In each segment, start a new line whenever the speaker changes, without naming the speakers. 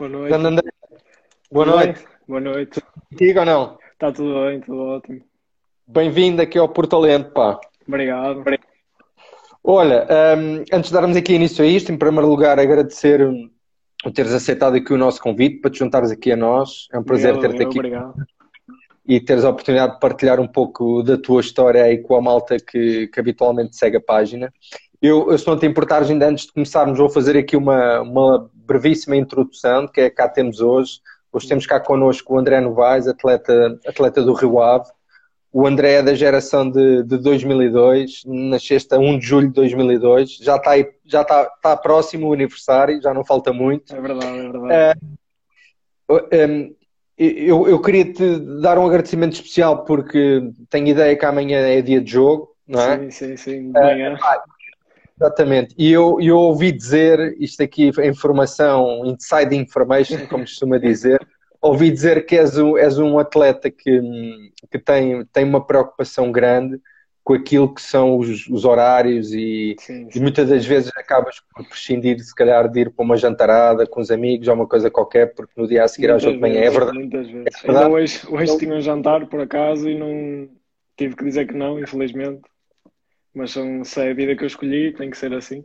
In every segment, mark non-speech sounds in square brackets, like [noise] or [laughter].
Boa noite.
Grande André, boa
Tudo
noite.
bem? Boa noite.
Contigo ou não?
Está tudo bem, tudo ótimo.
Bem-vindo aqui ao Portalento, pá.
Obrigado.
Olha, hum, antes de darmos aqui início a isto, em primeiro lugar, agradecer o teres aceitado aqui o nosso convite para te juntares aqui a nós. É um prazer ter-te aqui
Obrigado.
e teres a oportunidade de partilhar um pouco da tua história aí com a malta que, que habitualmente segue a página. Eu, eu, se não te importares, ainda antes de começarmos, vou fazer aqui uma, uma brevíssima introdução de que é que cá temos hoje. Hoje temos cá connosco o André Novaes, atleta, atleta do Rio Ave. O André é da geração de, de 2002, nasceste a 1 de julho de 2002, já está, aí, já está, está próximo o aniversário, já não falta muito.
É verdade, é verdade.
Um, eu, eu queria te dar um agradecimento especial porque tenho ideia que amanhã é dia de jogo, não é?
Sim, sim, sim. De manhã.
Exatamente. E eu, eu ouvi dizer, isto aqui é informação, inside information, como costuma dizer, ouvi dizer que és um, és um atleta que, que tem, tem uma preocupação grande com aquilo que são os, os horários e,
Sim,
e
sim.
muitas das vezes acabas por prescindir, se calhar, de ir para uma jantarada com os amigos ou uma coisa qualquer, porque no dia a seguir ao
Muitas
jogo de manhã é verdade.
Muitas vezes.
É verdade.
Ainda hoje, hoje tinha um jantar, por acaso, e não tive que dizer que não, infelizmente. Mas são, se é a vida que eu escolhi, tem que ser assim.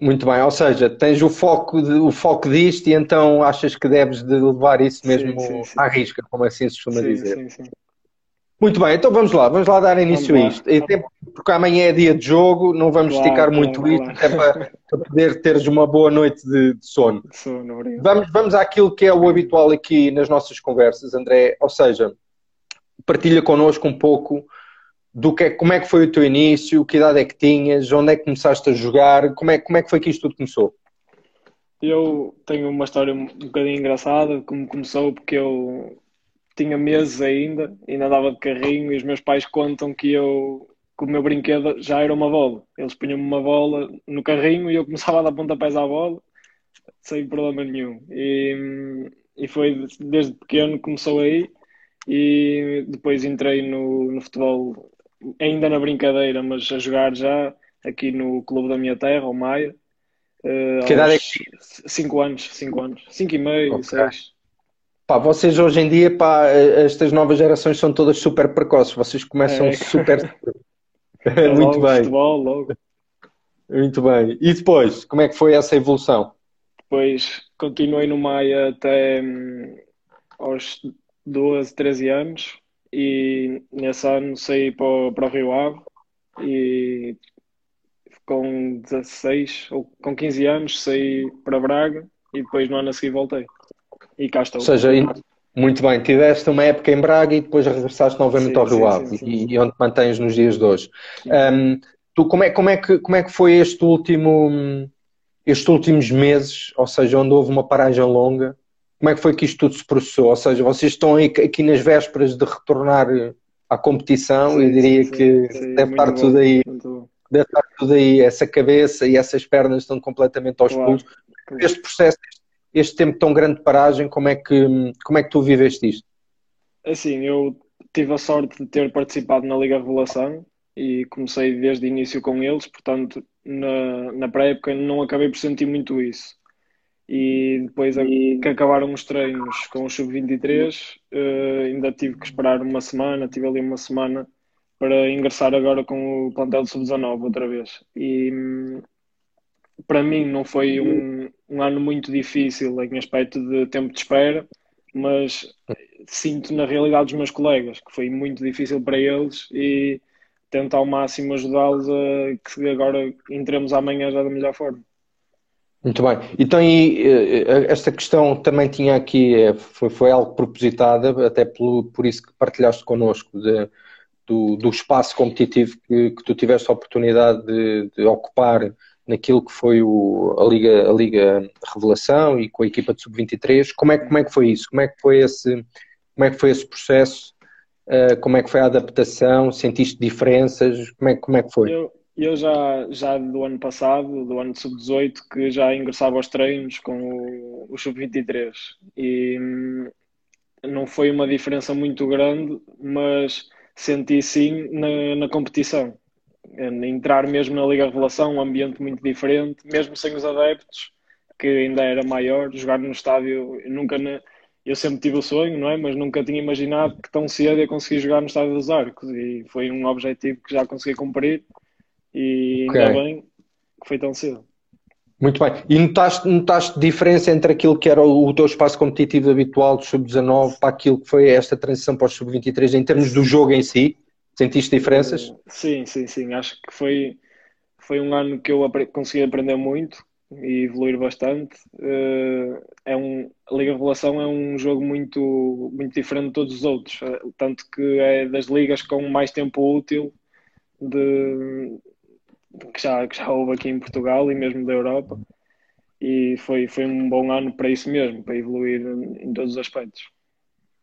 Muito bem, ou seja, tens o foco, de- o foco disto e então achas que deves de levar isso
Sim,
mesmo
sim, sim.
à risca, como assim se costuma
Sim,
dizer.
sim, sim.
Muito bem, então vamos lá, vamos lá dar início
Vamos
a isto. E até porque amanhã é dia de jogo, não vamos
Claro,
esticar
claro,
muito isto,
claro.
até para, [laughs] para poder teres uma boa noite de, de sono.
Sono, obrigado.
Vamos, vamos àquilo que é o habitual aqui nas nossas conversas, André, ou seja, partilha connosco um pouco do que é, como é que foi o teu início, que idade é que tinhas, onde é que começaste a jogar, como é, como é que foi que isto tudo começou?
Eu tenho uma história um bocadinho engraçada, como começou, porque eu tinha meses ainda, ainda andava de carrinho, e os meus pais contam que eu, que o meu brinquedo já era uma bola. Eles punham-me uma bola no carrinho e eu começava a dar pontapés à bola, sem problema nenhum. E, e foi desde pequeno que começou aí, e depois entrei no, no futebol, ainda na brincadeira, mas a jogar já aqui no clube da minha terra, o Maia. eh,
Que idade é
aos cinco anos, cinco anos, cinco e meio,
Ok.
seis.
Pá, vocês hoje em dia, pá, estas novas gerações são todas super precoces, vocês começam
É.
super. [laughs]
É
Muito bem,
futebol, logo.
muito bem. E depois, como é que foi essa evolução?
Depois continuei no Maia até hum, aos 12, 13 anos e nesse ano saí para o, para o Rio Ave e com 16 ou com 15 anos saí para Braga e depois no ano a seguir voltei. E cá estou.
Ou seja, muito bem, tiveste uma época em Braga e depois regressaste novamente
Sim,
ao Rio Ave e, e onde te mantens nos dias de hoje. Hum, tu, como é, como é que, como é que foi este último, estes últimos meses, ou seja, onde houve uma paragem longa? Como é que foi que isto tudo se processou? Ou seja, vocês estão aqui nas vésperas de retornar à competição, eu
Sim,
diria
sim,
que
sim,
deve estar
muito
tudo
bom,
aí,
muito bom.
deve estar tudo aí, essa cabeça e essas pernas estão completamente aos
Claro,
pulos. Este processo, este tempo tão grande de paragem, como é que, como é que tu viveste isto?
Assim, eu tive a sorte de ter participado na Liga Revelação e comecei desde o início com eles, portanto, na, na pré-época não acabei por sentir muito isso. E depois a- que acabaram os treinos com o Sub-23, eh, ainda tive que esperar uma semana, tive ali uma semana para ingressar agora com o plantel de Sub-19 outra vez. E hum, para mim não foi um, um ano muito difícil em aspecto de tempo de espera, mas sinto na realidade dos meus colegas que foi muito difícil para eles e tento ao máximo ajudá-los a que agora entremos amanhã já da melhor forma.
Muito bem. Então, e, eh, esta questão também tinha aqui, eh, foi, foi algo propositada, até pelo, por isso que partilhaste connosco, de- do, do espaço competitivo que, que tu tiveste a oportunidade de, de ocupar naquilo que foi o, a Liga, a Liga Revelação e com a equipa de Sub-23. Como é, como é que foi isso? Como é que foi esse, como é que foi esse processo? Eh, como é que foi a adaptação? Sentiste diferenças? Como é, como é que foi?
Eu, eu já, já do ano passado, do ano de sub-18, que já ingressava aos treinos com o, o sub-23 e hum, não foi uma diferença muito grande, mas senti sim na, na competição. Entrar mesmo na Liga Revelação, um ambiente muito diferente, mesmo sem os adeptos, que ainda era maior, jogar no estádio, nunca eu sempre tive o sonho, não é? Mas nunca tinha imaginado que tão cedo ia conseguir jogar no estádio dos Arcos e foi um objetivo que já consegui cumprir e ainda okay. bem que foi tão cedo.
Muito bem. E notaste, notaste diferença entre aquilo que era o, o teu espaço competitivo habitual do sub-19 para aquilo que foi esta transição para o sub-23 em termos do jogo em si? Sentiste diferenças?
Sim, sim, sim. Acho que foi, foi um ano que eu consegui aprender muito e evoluir bastante. Eh, é um, a Liga Revelação é um jogo muito, muito diferente de todos os outros, eh, tanto que é das ligas com mais tempo útil de, que já, que já houve aqui em Portugal e mesmo da Europa. E foi, foi um bom ano para isso mesmo, para evoluir em todos os aspectos.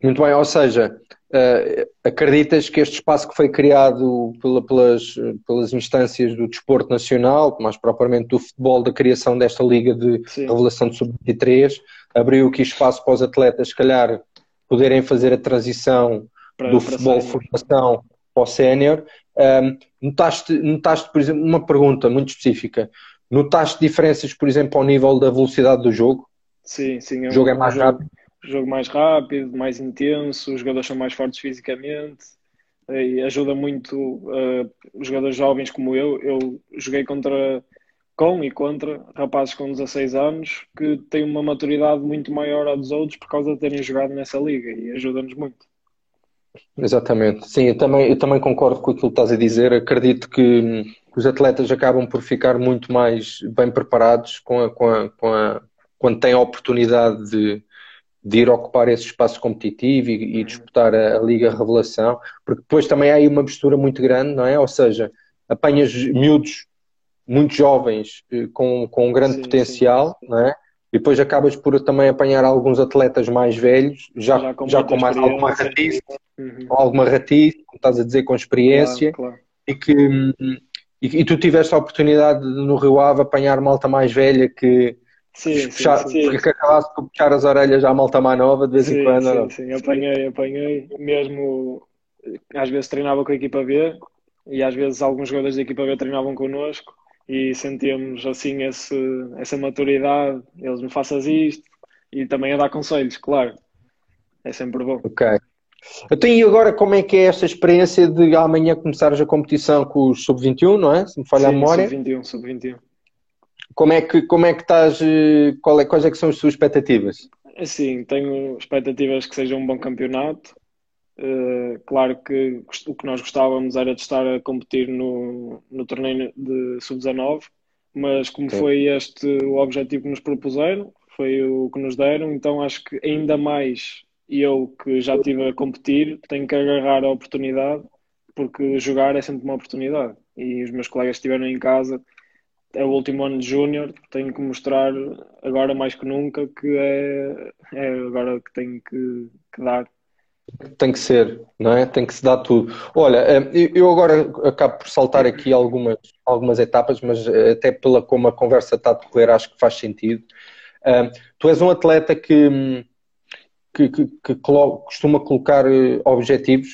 Muito bem, ou seja, uh, acreditas que este espaço que foi criado pela, pelas, pelas instâncias do desporto nacional, mais propriamente do futebol, da criação desta liga de Sim. revelação de sub-23, abriu aqui espaço para os atletas, se calhar, poderem fazer a transição para, do para futebol formação para o sénior. Um, notaste, notaste, por exemplo, uma pergunta muito específica. Notaste diferenças, por exemplo, ao nível da velocidade do jogo?
Sim, sim.
É o jogo é mais
jogo,
rápido?
Jogo mais rápido, mais intenso, os jogadores são mais fortes fisicamente e ajuda muito uh, os jogadores jovens como eu. Eu joguei contra com e contra rapazes com 16 anos que têm uma maturidade muito maior a dos outros por causa de terem jogado nessa liga e ajuda-nos muito.
Exatamente, sim, eu também, eu também concordo com aquilo que estás a dizer. Acredito que, que os atletas acabam por ficar muito mais bem preparados com a, com a, com a, quando têm a oportunidade de, de ir ocupar esse espaço competitivo e, e disputar a, a, Liga Revelação, porque depois também há aí uma mistura muito grande, não é? Ou seja, apanhas miúdos muito jovens eh, com, com um grande sim, potencial, sim. não é? E depois acabas por também apanhar alguns atletas mais velhos, já, já com, já com mais alguma ratice, uhum. alguma ratice, como estás a dizer, com experiência, claro, claro. e que e, e, tu tiveste a oportunidade de, no Rio Ave apanhar malta mais velha que,
sim, puxar, sim,
sim. que acabaste por puxar as orelhas à malta mais nova de vez
sim,
em quando.
Sim, sim, apanhei, apanhei, mesmo às vezes treinava com a equipa B e às vezes alguns jogadores da equipa B treinavam connosco e sentíamos assim esse, essa maturidade, eles me faças isto e também a dar conselhos, claro. É sempre bom.
Ok. Então, e agora como é que é esta experiência de amanhã começares a competição com os sub-21, não é? Se me falha Sim, a memória.
Sub-21, sub-21.
Como é que, como é que estás, eh, qual é, quais é que são as suas expectativas?
Sim, tenho expectativas que seja um bom campeonato, Uh, claro que o que nós gostávamos era de estar a competir no, no torneio de sub-19, mas como foi este o objetivo que nos propuseram, foi o que nos deram, então acho que ainda mais eu que já estive a competir tenho que agarrar a oportunidade, porque jogar é sempre uma oportunidade. E os meus colegas estiveram em casa, é o último ano de júnior, tenho que mostrar agora mais que nunca que é, é agora que tenho que, que dar
tem que ser, não é? Tem que se dar tudo. Olha, eh, eu agora acabo por saltar aqui algumas, algumas etapas, mas eh, até pela como a conversa está a decorrer, acho que faz sentido. Eh, tu és um atleta que, que, que, que costuma colocar objetivos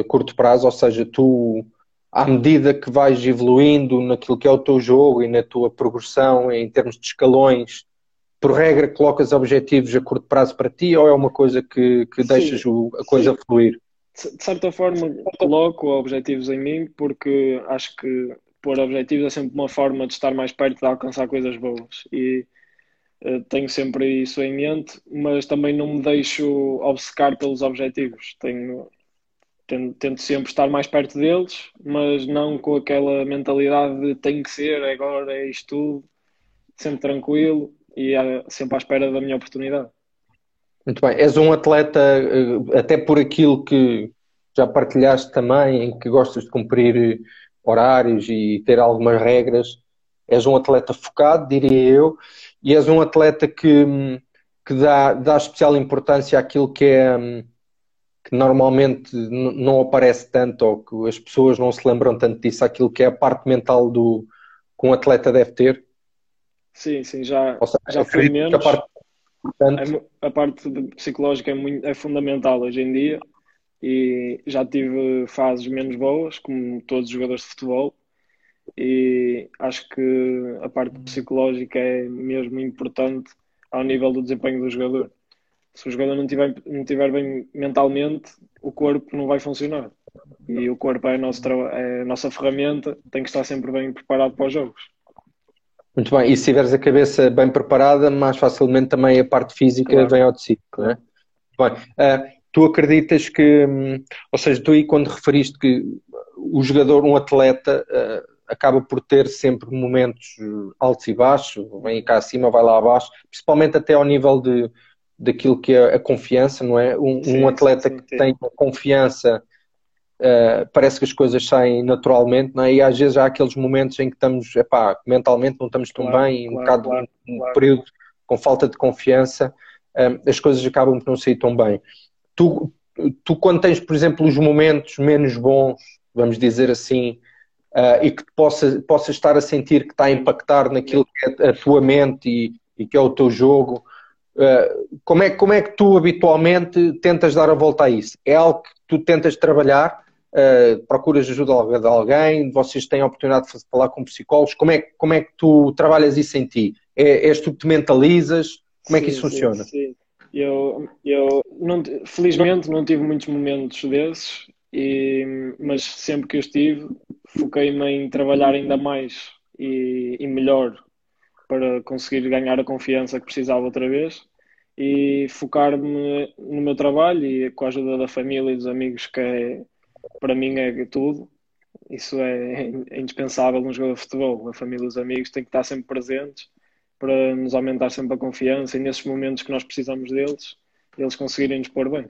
a curto prazo, ou seja, tu, à medida que vais evoluindo naquilo que é o teu jogo e na tua progressão em termos de escalões, por regra, colocas objetivos a curto prazo para ti ou é uma coisa que, que deixas o, a coisa sim. fluir?
De certa forma, coloco objetivos em mim porque acho que pôr objetivos é sempre uma forma de estar mais perto de alcançar coisas boas e uh, tenho sempre isso em mente, mas também não me deixo obcecar pelos objetivos. Tenho, tento, tento sempre estar mais perto deles, mas não com aquela mentalidade de tem que ser, agora é isto tudo, sempre tranquilo e sempre à espera da minha oportunidade.
Muito bem. És um atleta, eh, até por aquilo que já partilhaste também, em que gostas de cumprir horários e ter algumas regras. És um atleta focado, diria eu, e és um atleta que, que dá, dá especial importância àquilo que é que normalmente não aparece tanto ou que as pessoas não se lembram tanto disso, aquilo que é a parte mental do que um atleta deve ter.
Sim, sim, já, seja, já foi menos. A parte, portanto... a parte psicológica é, muito, é fundamental hoje em dia e já tive fases menos boas, como todos os jogadores de futebol, e acho que a parte psicológica é mesmo importante ao nível do desempenho do jogador. Se o jogador não estiver não tiver bem mentalmente, o corpo não vai funcionar. E o corpo é a, nosso, é a nossa ferramenta, tem que estar sempre bem preparado para os jogos.
Muito bem, e se tiveres a cabeça bem preparada, mais facilmente também a parte física claro. vem ao de si, não é? Bem, uh, tu acreditas que, hum, ou seja, tu aí quando referiste que o jogador, um atleta, uh, acaba por ter sempre momentos altos e baixos, vem cá acima, vai lá abaixo, principalmente até ao nível de, daquilo que é a confiança, não é? Um, sim, um atleta sim, sim, que tem confiança uh, parece que as coisas saem naturalmente, não é? E às vezes há aqueles momentos em que estamos, epá, mentalmente não estamos tão claro, bem, um claro, bocado claro, um, um período com falta de confiança, uh, as coisas acabam por não sair tão bem. Tu, tu, quando tens, por exemplo, os momentos menos bons, vamos dizer assim, uh, e que possa, possa estar a sentir que está a impactar naquilo que é a tua mente e, e que é o teu jogo. Como, é, como é que tu habitualmente tentas dar a volta a isso? É algo que tu tentas trabalhar? Uh, procuras ajuda de alguém? Vocês têm a oportunidade de falar com psicólogos? Como é, como é que tu trabalhas isso em ti? É, és tu que te mentalizas? Como é que isso sim, funciona?
Sim. Eu, eu não, felizmente não tive muitos momentos desses, e, mas sempre que eu estive, foquei-me em trabalhar ainda mais e, e, melhor para conseguir ganhar a confiança que precisava outra vez e focar-me no meu trabalho e com a ajuda da família e dos amigos que é, para mim é tudo isso é, indispensável num jogo de futebol a família e os amigos têm que estar sempre presentes para nos aumentar sempre a confiança e nesses momentos que nós precisamos deles eles conseguirem nos pôr bem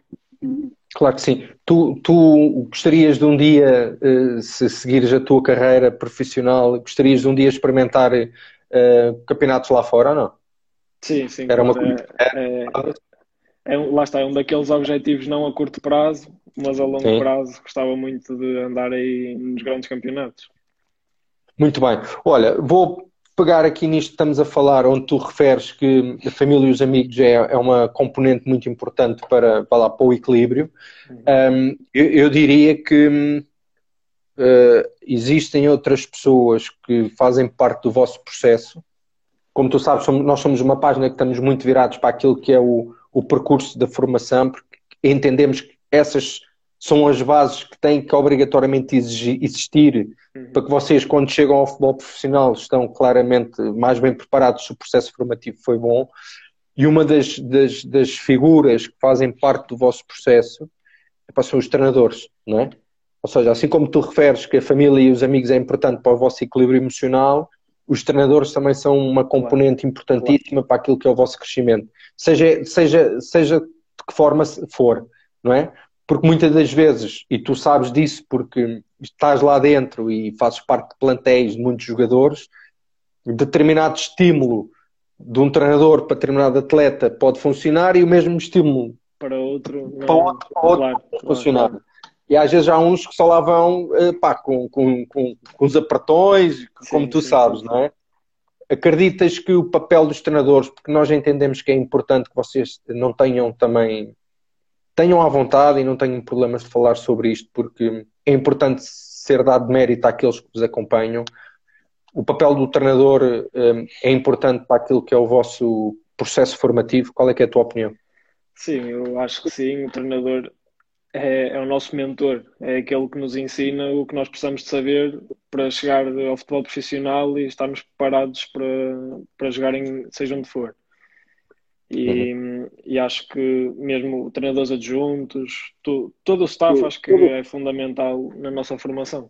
Claro que sim. Tu, tu gostarias de um dia, eh, se seguires a tua carreira profissional, gostarias de um dia experimentar uh, campeonatos lá fora ou não?
Sim, sim. Era uma é, é, é, lá está, é um daqueles objetivos não a curto prazo, mas a longo sim. prazo gostava muito de andar aí nos grandes campeonatos.
Muito bem. Olha, vou pegar aqui nisto que estamos a falar, onde tu referes que a família e os amigos é, é uma componente muito importante para, para, lá, para o equilíbrio, um, eu, eu, diria que uh, existem outras pessoas que fazem parte do vosso processo. Como tu sabes, somos, nós somos uma página que estamos muito virados para aquilo que é o, o percurso da formação, porque entendemos que essas são as bases que têm que obrigatoriamente existir uhum. para que vocês, quando chegam ao futebol profissional, estão claramente mais bem preparados se o processo formativo foi bom. E uma das, das, das figuras que fazem parte do vosso processo são os treinadores, não é? Ou seja, assim como tu referes que a família e os amigos é importante para o vosso equilíbrio emocional, os treinadores também são uma componente importantíssima para aquilo que é o vosso crescimento. Seja, seja, seja de que forma for, não é? Porque muitas das vezes, e tu sabes disso porque estás lá dentro e fazes parte de plantéis de muitos jogadores, determinado estímulo de um treinador para determinado atleta pode funcionar e o mesmo estímulo
para outro
para outro, para outro claro, pode funcionar. Claro. E às vezes há uns que só lá vão eh, pá, com, com, com, com os apertões, sim, como tu sim, sabes, sim. não é? Acreditas que o papel dos treinadores, porque nós entendemos que é importante que vocês não tenham também tenham à vontade e não tenham problemas de falar sobre isto, porque é importante ser dado mérito àqueles que vos acompanham. O papel do treinador um, é importante para aquilo que é o vosso processo formativo. Qual é, é a tua opinião?
Sim, eu acho que sim. O treinador é, é, o nosso mentor, é aquele que nos ensina o que nós precisamos de saber para chegar ao futebol profissional e estarmos preparados para, para jogar em seja onde for. E, uhum. e acho que mesmo treinadores adjuntos, tu, todo o staff acho que é fundamental na nossa formação.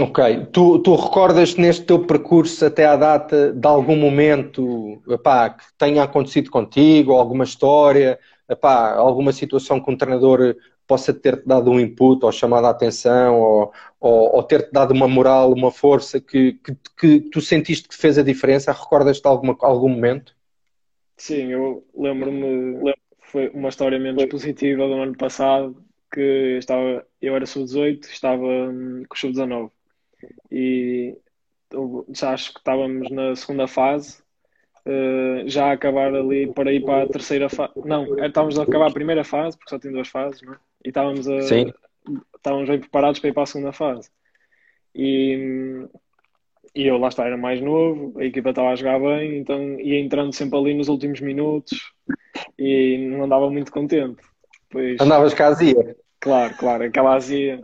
Ok, tu, tu recordas neste teu percurso até à data de algum momento epá, que tenha acontecido contigo, alguma história, epá, alguma situação que um treinador possa ter-te dado um input ou chamado a atenção ou, ou, ou ter-te dado uma moral, uma força que, que, que, tu sentiste que fez a diferença? Recordas-te alguma, algum momento?
Sim, eu lembro-me, foi uma história menos positiva do ano passado, que estava, eu era sub-18, estava hum, com o sub-19 e já acho que estávamos na segunda fase, uh, já a acabar ali para ir para a terceira fase. Não, é, estávamos a acabar a primeira fase, porque só tem duas fases, é? E estávamos, a, Sim. estávamos bem preparados para ir para a segunda fase. E, e eu lá está, era mais novo, a equipa estava a jogar bem, então ia entrando sempre ali nos últimos minutos e não andava muito contente.
Pois, Andavas com a azia?
Claro, claro, aquela azia.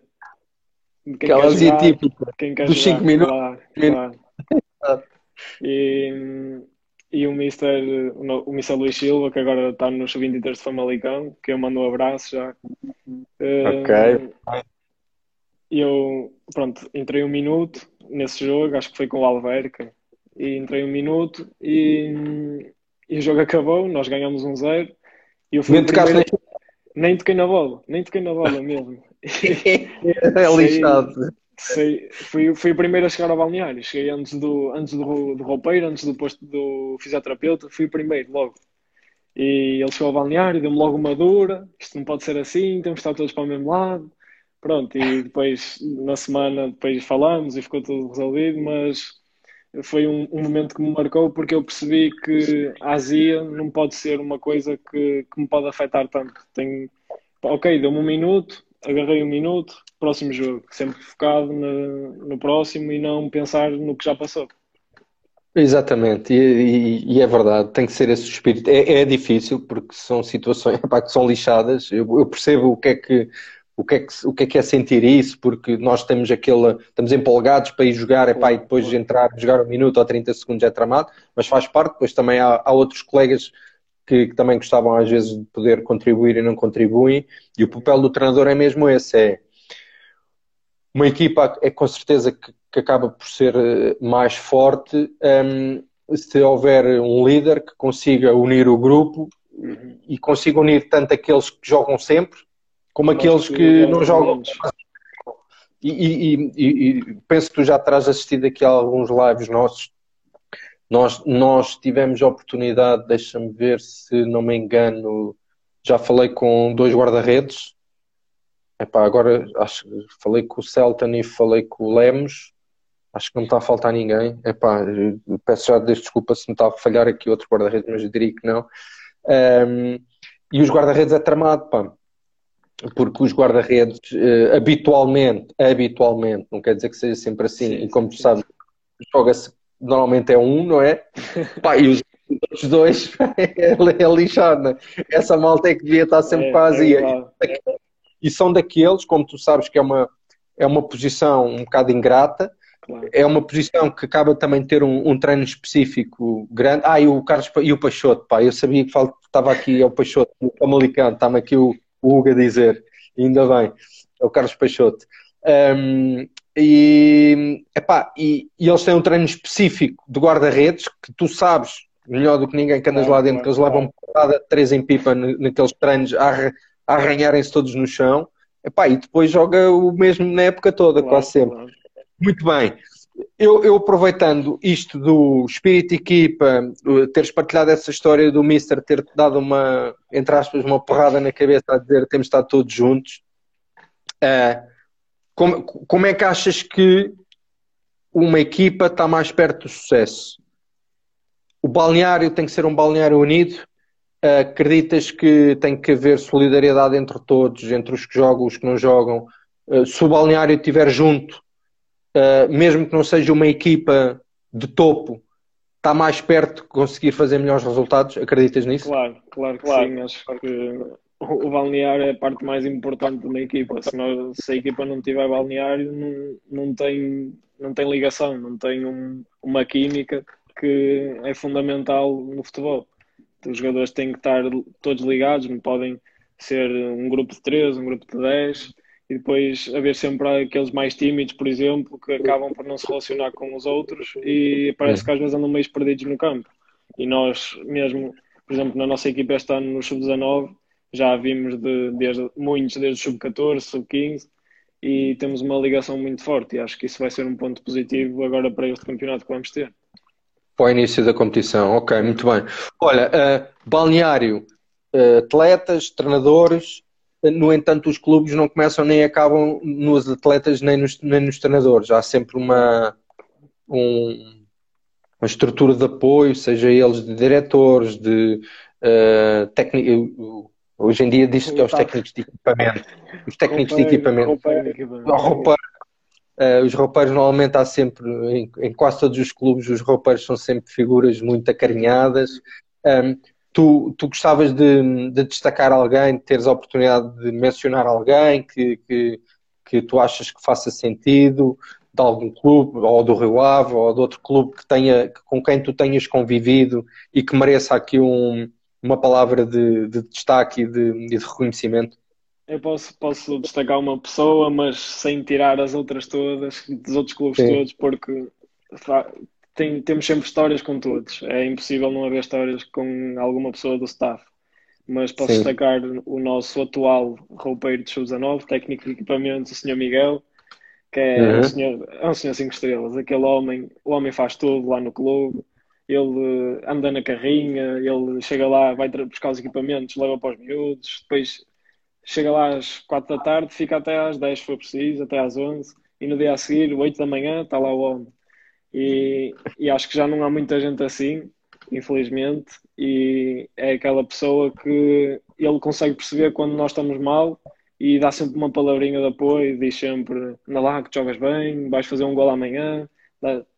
Aquela azia jogar, típica dos 5 minutos. Claro,
claro. [laughs] e, e o Mr. O Mr. Luís Silva, que agora está nos 23 de Famalicão, que eu mando um abraço já.
Ok.
Uh, eu, pronto, entrei um minuto nesse jogo, acho que foi com o Alverca, e entrei um minuto e, e o jogo acabou, nós ganhamos um zero. E eu fui nem, primeiro... nem toquei na bola, nem toquei na bola mesmo. [laughs] [laughs]
é lixado.
Fui, fui o primeiro a chegar ao balneário. Cheguei antes do, antes do, do roupeiro, antes do posto do fisioterapeuta. Fui o primeiro, logo. E ele chegou ao balneário, deu-me logo uma dura. Isto não pode ser assim, temos que estar todos para o mesmo lado. Pronto, e depois, na semana, depois falamos e ficou tudo resolvido. Mas foi um, um momento que me marcou porque eu percebi que a azia não pode ser uma coisa que, que me pode afetar tanto. Tenho, ok, deu-me um minuto, agarrei um minuto, próximo jogo, sempre focado no, no próximo e não pensar no que já passou.
Exatamente, e, e, e, é verdade, tem que ser esse espírito. É, é difícil porque são situações [laughs] epá, que são lixadas. Eu, eu, percebo o que é que o que, é que, o que é que é sentir isso, porque nós temos aquele, estamos empolgados para ir jogar, epá, e depois de entrar, jogar um minuto ou 30 segundos é tramado, mas faz parte, depois também há, há outros colegas que, que, também gostavam às vezes de poder contribuir e não contribuem, e o papel do treinador é mesmo esse, é uma equipa é com certeza que, que acaba por ser eh, mais forte um, se houver um líder que consiga unir o grupo e consiga unir tanto aqueles que jogam sempre como aqueles que, que não jogam. E, e, e, e, penso que tu já terás assistido aqui a alguns lives nossos. Nós, nós tivemos a oportunidade, deixa-me ver se não me engano, já falei com dois guarda-redes Epá, agora acho que falei com o Celton e falei com o Lemos. Acho que não me está a faltar ninguém. Epá, peço já desculpa se me está a falhar aqui outro guarda-redes, mas eu diria que não. Um, e os guarda-redes é tramado, pá. Porque os guarda-redes uh, habitualmente, habitualmente, não quer dizer que seja sempre assim, sim, e como sim, tu sabes, joga-se normalmente é um, não é? [laughs] Pá, e os outros dois [laughs] é, é lixado, né? Essa malta é que devia estar sempre é, quase. É, e são daqueles, como tu sabes, que é uma, é uma posição um bocado ingrata, claro. é uma posição que acaba também de ter um, um, treino específico grande. Ah, e o Carlos e o Peixoto, pá, eu sabia que estava aqui é o Peixoto, o Famalicão, está-me aqui o, o Hugo a dizer, ainda bem, é o Carlos Peixoto. Um, e, epá, e, e eles têm um treino específico de guarda-redes que tu sabes melhor do que ninguém que andas lá dentro, que eles levam porrada três em pipa naqueles treinos a arranharem-se todos no chão. Epá, e depois joga o mesmo na época toda, claro, quase sempre. Claro. Muito bem. Eu, eu, aproveitando isto do espírito equipa, teres partilhado essa história do Mister ter dado uma, entre aspas, uma porrada na cabeça a dizer temos estado todos juntos, uh, como, como é que achas que uma equipa está mais perto do sucesso? O balneário tem que ser um balneário unido acreditas que tem que haver solidariedade entre todos, entre os que jogam e os que não jogam? Uh, se o balneário estiver junto, uh, mesmo que não seja uma equipa de topo, está mais perto de conseguir fazer melhores resultados? Acreditas nisso?
Claro, claro que claro. sim. Acho que o balneário é a parte mais importante de uma equipa. Se, não, se a equipa não tiver balneário, não, não, tem, não tem ligação, não tem um, uma química que é fundamental no futebol os jogadores têm que estar todos ligados, não podem ser um grupo de 3, um grupo de 10 e depois haver sempre aqueles mais tímidos, por exemplo, que acabam por não se relacionar com os outros e parece que às vezes andam meio perdidos no campo. E nós mesmo, por exemplo, na nossa equipa este ano no Sub-19, já vimos de, desde, muitos desde o Sub-14, Sub-15 e temos uma ligação muito forte e acho que isso vai ser um ponto positivo agora para este campeonato que vamos ter.
Para o início da competição, ok, muito bem. Olha, uh, balneário, uh, atletas, treinadores, uh, no entanto, os clubes não começam nem acabam nos atletas nem nos, nem nos treinadores. Há sempre uma, um, uma estrutura de apoio, seja eles de diretores, de técnicos. Hoje em dia diz-se que é os técnicos de equipamento. Os técnicos de equipamento. Roupa, Uh, os roupeiros normalmente há sempre, em, em, quase todos os clubes, os roupeiros são sempre figuras muito acarinhadas. Um, tu, tu gostavas de, de, destacar alguém, de teres a oportunidade de mencionar alguém que, que, que tu achas que faça sentido, de algum clube, ou do Rio Ave, ou de outro clube que tenha, com quem tu tenhas convivido e que mereça aqui um, uma palavra de, de destaque e de, de reconhecimento?
Eu posso, posso destacar uma pessoa, mas sem tirar as outras todas, dos outros clubes Sim. todos, porque tem, temos sempre histórias com todos. É impossível não haver histórias com alguma pessoa do staff. Mas posso Sim. destacar o nosso atual roupeiro de Sousa 9, técnico de equipamentos, o Sr. Miguel, que é, uhum. um senhor, é um senhor cinco estrelas. Aquele homem, o homem faz tudo lá no clube. Ele anda na carrinha, ele chega lá, vai buscar os equipamentos, leva para os miúdos, depois chega lá às 4 da tarde, fica até às 10 se for preciso, até às 11, e no dia a seguir, 8 da manhã, está lá o homem. E, e acho que já não há muita gente assim, infelizmente, e é aquela pessoa que ele consegue perceber quando nós estamos mal e dá sempre uma palavrinha de apoio, diz sempre, na lá que jogas bem, vais fazer um gol amanhã,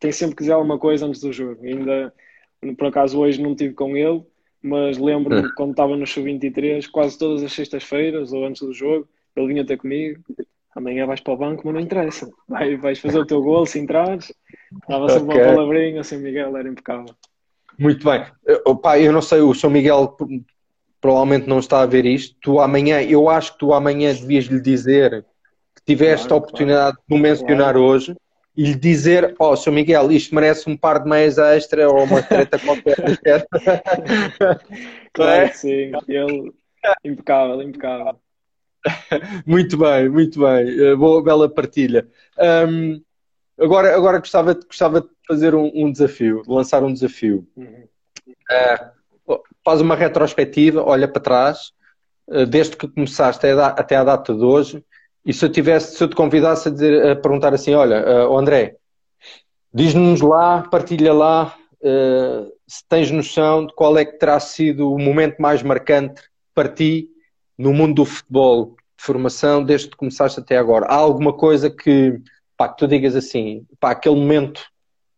tem sempre que dizer alguma coisa antes do jogo. Ainda, por acaso, hoje não tive com ele, mas lembro-me é. quando estava no Sub-23, quase todas as sextas-feiras ou antes do jogo, ele vinha ter comigo. Amanhã vais para o banco, mas não interessa. Vai, vais fazer o teu gol se entrares. Sempre okay. uma palavrinha, assim, Miguel era impecável.
Muito bem. Opa, eu não sei, o São Miguel provavelmente não está a ver isto. Tu amanhã, eu acho que tu amanhã devias lhe dizer que tiveste claro, a oportunidade claro. de o mencionar claro. hoje e lhe dizer, ó, oh, Sr. Miguel, isto merece um par de meias extra ou uma treta qualquer. [laughs] [laughs]
claro que sim, ele impecável, impecável.
Muito bem, muito bem. Eh, boa, bela partilha. Um, agora, agora gostava, gostava de fazer um, um desafio, de lançar um desafio. Uhum. Uh, faz uma retrospectiva, olha para trás, uh, desde que começaste até a data de hoje, e se eu tivesse, se eu te convidasse a, dizer, a perguntar assim, olha, uh, André, diz-nos lá, partilha lá, uh, se tens noção de qual é que terá sido o momento mais marcante para ti no mundo do futebol, de formação, desde que começaste até agora. Há alguma coisa que, pá, que tu digas assim, pá, aquele momento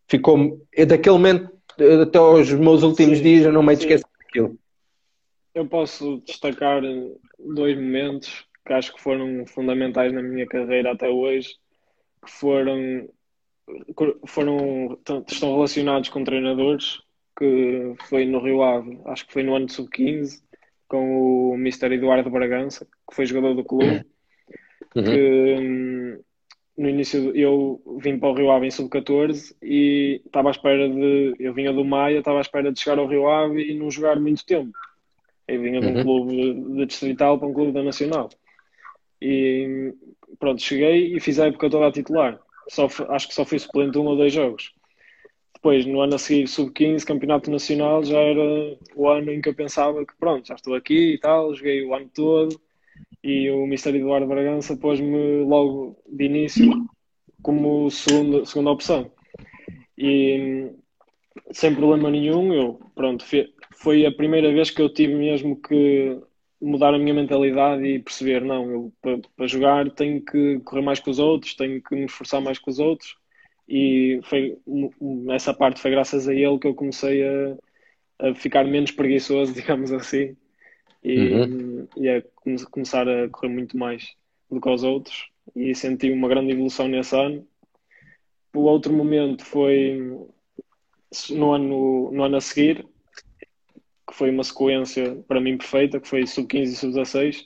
ficou, é daquele momento até aos meus últimos sim, dias eu não me esqueço daquilo.
Eu posso destacar dois momentos que acho que foram fundamentais na minha carreira até hoje, que foram, foram estão relacionados com treinadores, que foi no Rio Ave, acho que foi no ano de sub-15, com o Mr. Eduardo Bragança, que foi jogador do clube, uhum. que hum, no início eu vim para o Rio Ave em sub-14 e estava à espera de. Eu vinha do Maia, estava à espera de chegar ao Rio Ave e não jogar muito tempo. Eu vinha de um uhum. clube de distrital para um clube da Nacional. E pronto, cheguei e fiz a época toda a titular. Só, acho que só fui suplente um ou dois jogos. Depois, no ano a seguir, sub-15, campeonato nacional, já era o ano em que eu pensava que pronto, já estou aqui e tal, joguei o ano todo e o Mister Eduardo Bragança pôs-me logo de início como segunda, segunda opção. E sem problema nenhum, eu, pronto, foi a primeira vez que eu tive mesmo que mudar a minha mentalidade e perceber, não, eu para, jogar tenho que correr mais com os outros, tenho que me esforçar mais com os outros e foi essa parte foi graças a ele que eu comecei a, a ficar menos preguiçoso, [laughs] digamos assim, e, uhum. e a começar a correr muito mais do que aos outros e senti uma grande evolução nesse ano. O outro momento foi no ano, no ano a seguir, que foi uma sequência para mim perfeita, que foi sub-15 e sub-16.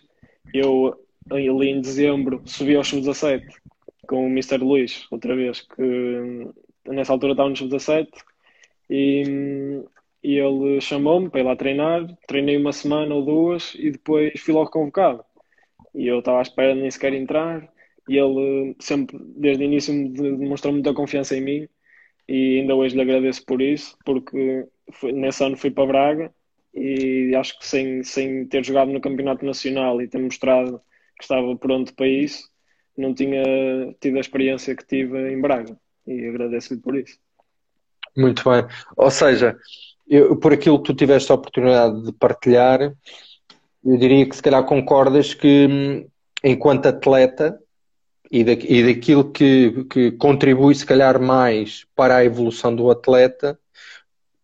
Eu, ali em dezembro, subi ao sub-17 com o Mr. Luís, outra vez, que nessa altura estava no sub-17 e, e ele chamou-me para ir lá treinar. Treinei uma semana ou duas e depois fui logo convocado. E eu estava à espera de nem sequer entrar. E ele sempre, desde o início, demonstrou muita confiança em mim. E ainda hoje lhe agradeço por isso, porque foi, nesse ano fui para Braga e acho que sem, sem ter jogado no Campeonato Nacional e ter mostrado que estava pronto para isso, não tinha tido a experiência que tive em Braga e agradeço-lhe por isso.
Muito bem. Ou seja, eu, por aquilo que tu tiveste a oportunidade de partilhar, eu diria que se calhar concordas que, enquanto atleta, e, da, e daquilo que, que contribui, se calhar, mais para a evolução do atleta,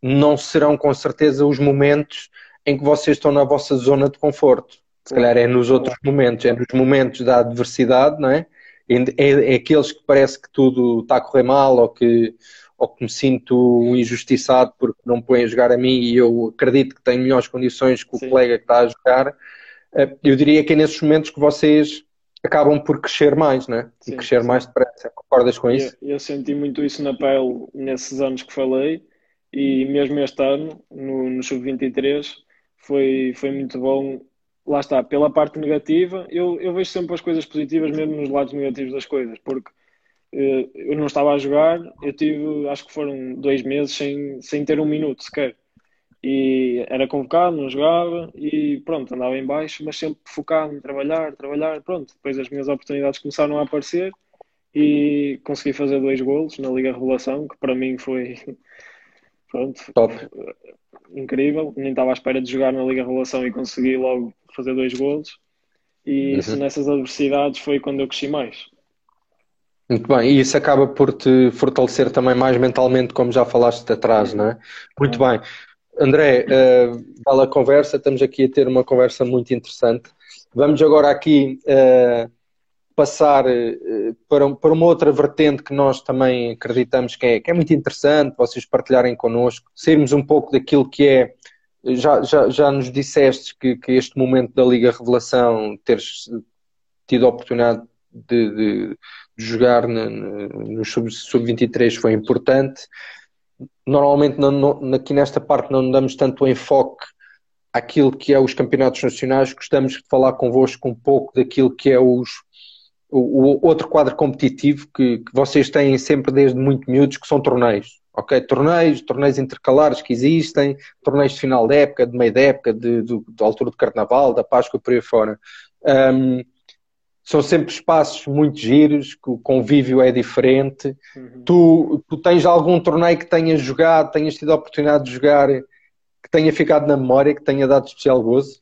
não serão com certeza os momentos em que vocês estão na vossa zona de conforto. Se calhar é nos outros momentos, é nos momentos da adversidade, não é? É, é aqueles que parece que tudo está a correr mal ou que, ou que me sinto injustiçado porque não me põem a jogar a mim e eu acredito que tenho melhores condições que o Sim. colega que está a jogar. Eh, eu diria que é nesses momentos que vocês acabam por crescer mais, né? Sim, e crescer sim. mais depressa. Concordas com isso?
Eu, eu, senti muito isso na pele nesses anos que falei e mesmo este ano, no, no Sub-23, foi, foi muito bom. Lá está, pela parte negativa, eu, eu vejo sempre as coisas positivas mesmo nos lados negativos das coisas, porque eh, eu não estava a jogar, eu tive, acho que foram dois meses sem, sem ter um minuto sequer e era convocado, não jogava e pronto, andava em baixo, mas sempre focado em trabalhar, trabalhar, pronto. Depois as minhas oportunidades começaram a aparecer e consegui fazer dois golos na Liga Revelação, que para mim foi pronto, Top. incrível. Nem estava à espera de jogar na Liga Revelação e consegui logo fazer dois golos. E uhum. nessas adversidades foi quando eu cresci mais.
Muito bem, e isso acaba por te fortalecer também mais mentalmente, como já falaste atrás, não é? Muito bem. André, uh, vale a conversa, estamos aqui a ter uma conversa muito interessante. Vamos agora aqui uh, passar uh, para, para uma outra vertente que nós também acreditamos que é, que é muito interessante, vocês partilharem connosco, sairmos um pouco daquilo que é. Já, já, já nos disseste que, que este momento da Liga Revelação, teres tido a oportunidade de, de, de jogar no, no Sub-23 foi importante normalmente não, não, aqui nesta parte não damos tanto enfoque àquilo que é os campeonatos nacionais, gostamos de falar convosco um pouco daquilo que é os, o, o outro quadro competitivo que, que, vocês têm sempre desde muito miúdos, que são torneios. Ok, torneios, torneios intercalares que existem, torneios de final de época, de meio de época, de, de, altura de carnaval, da Páscoa por aí fora. Um, são sempre espaços muito giros, que o convívio é diferente. Uhum. Tu, tu tens algum torneio que tenhas jogado, tenhas tido a oportunidade de jogar, que tenha ficado na memória, que tenha dado especial gozo?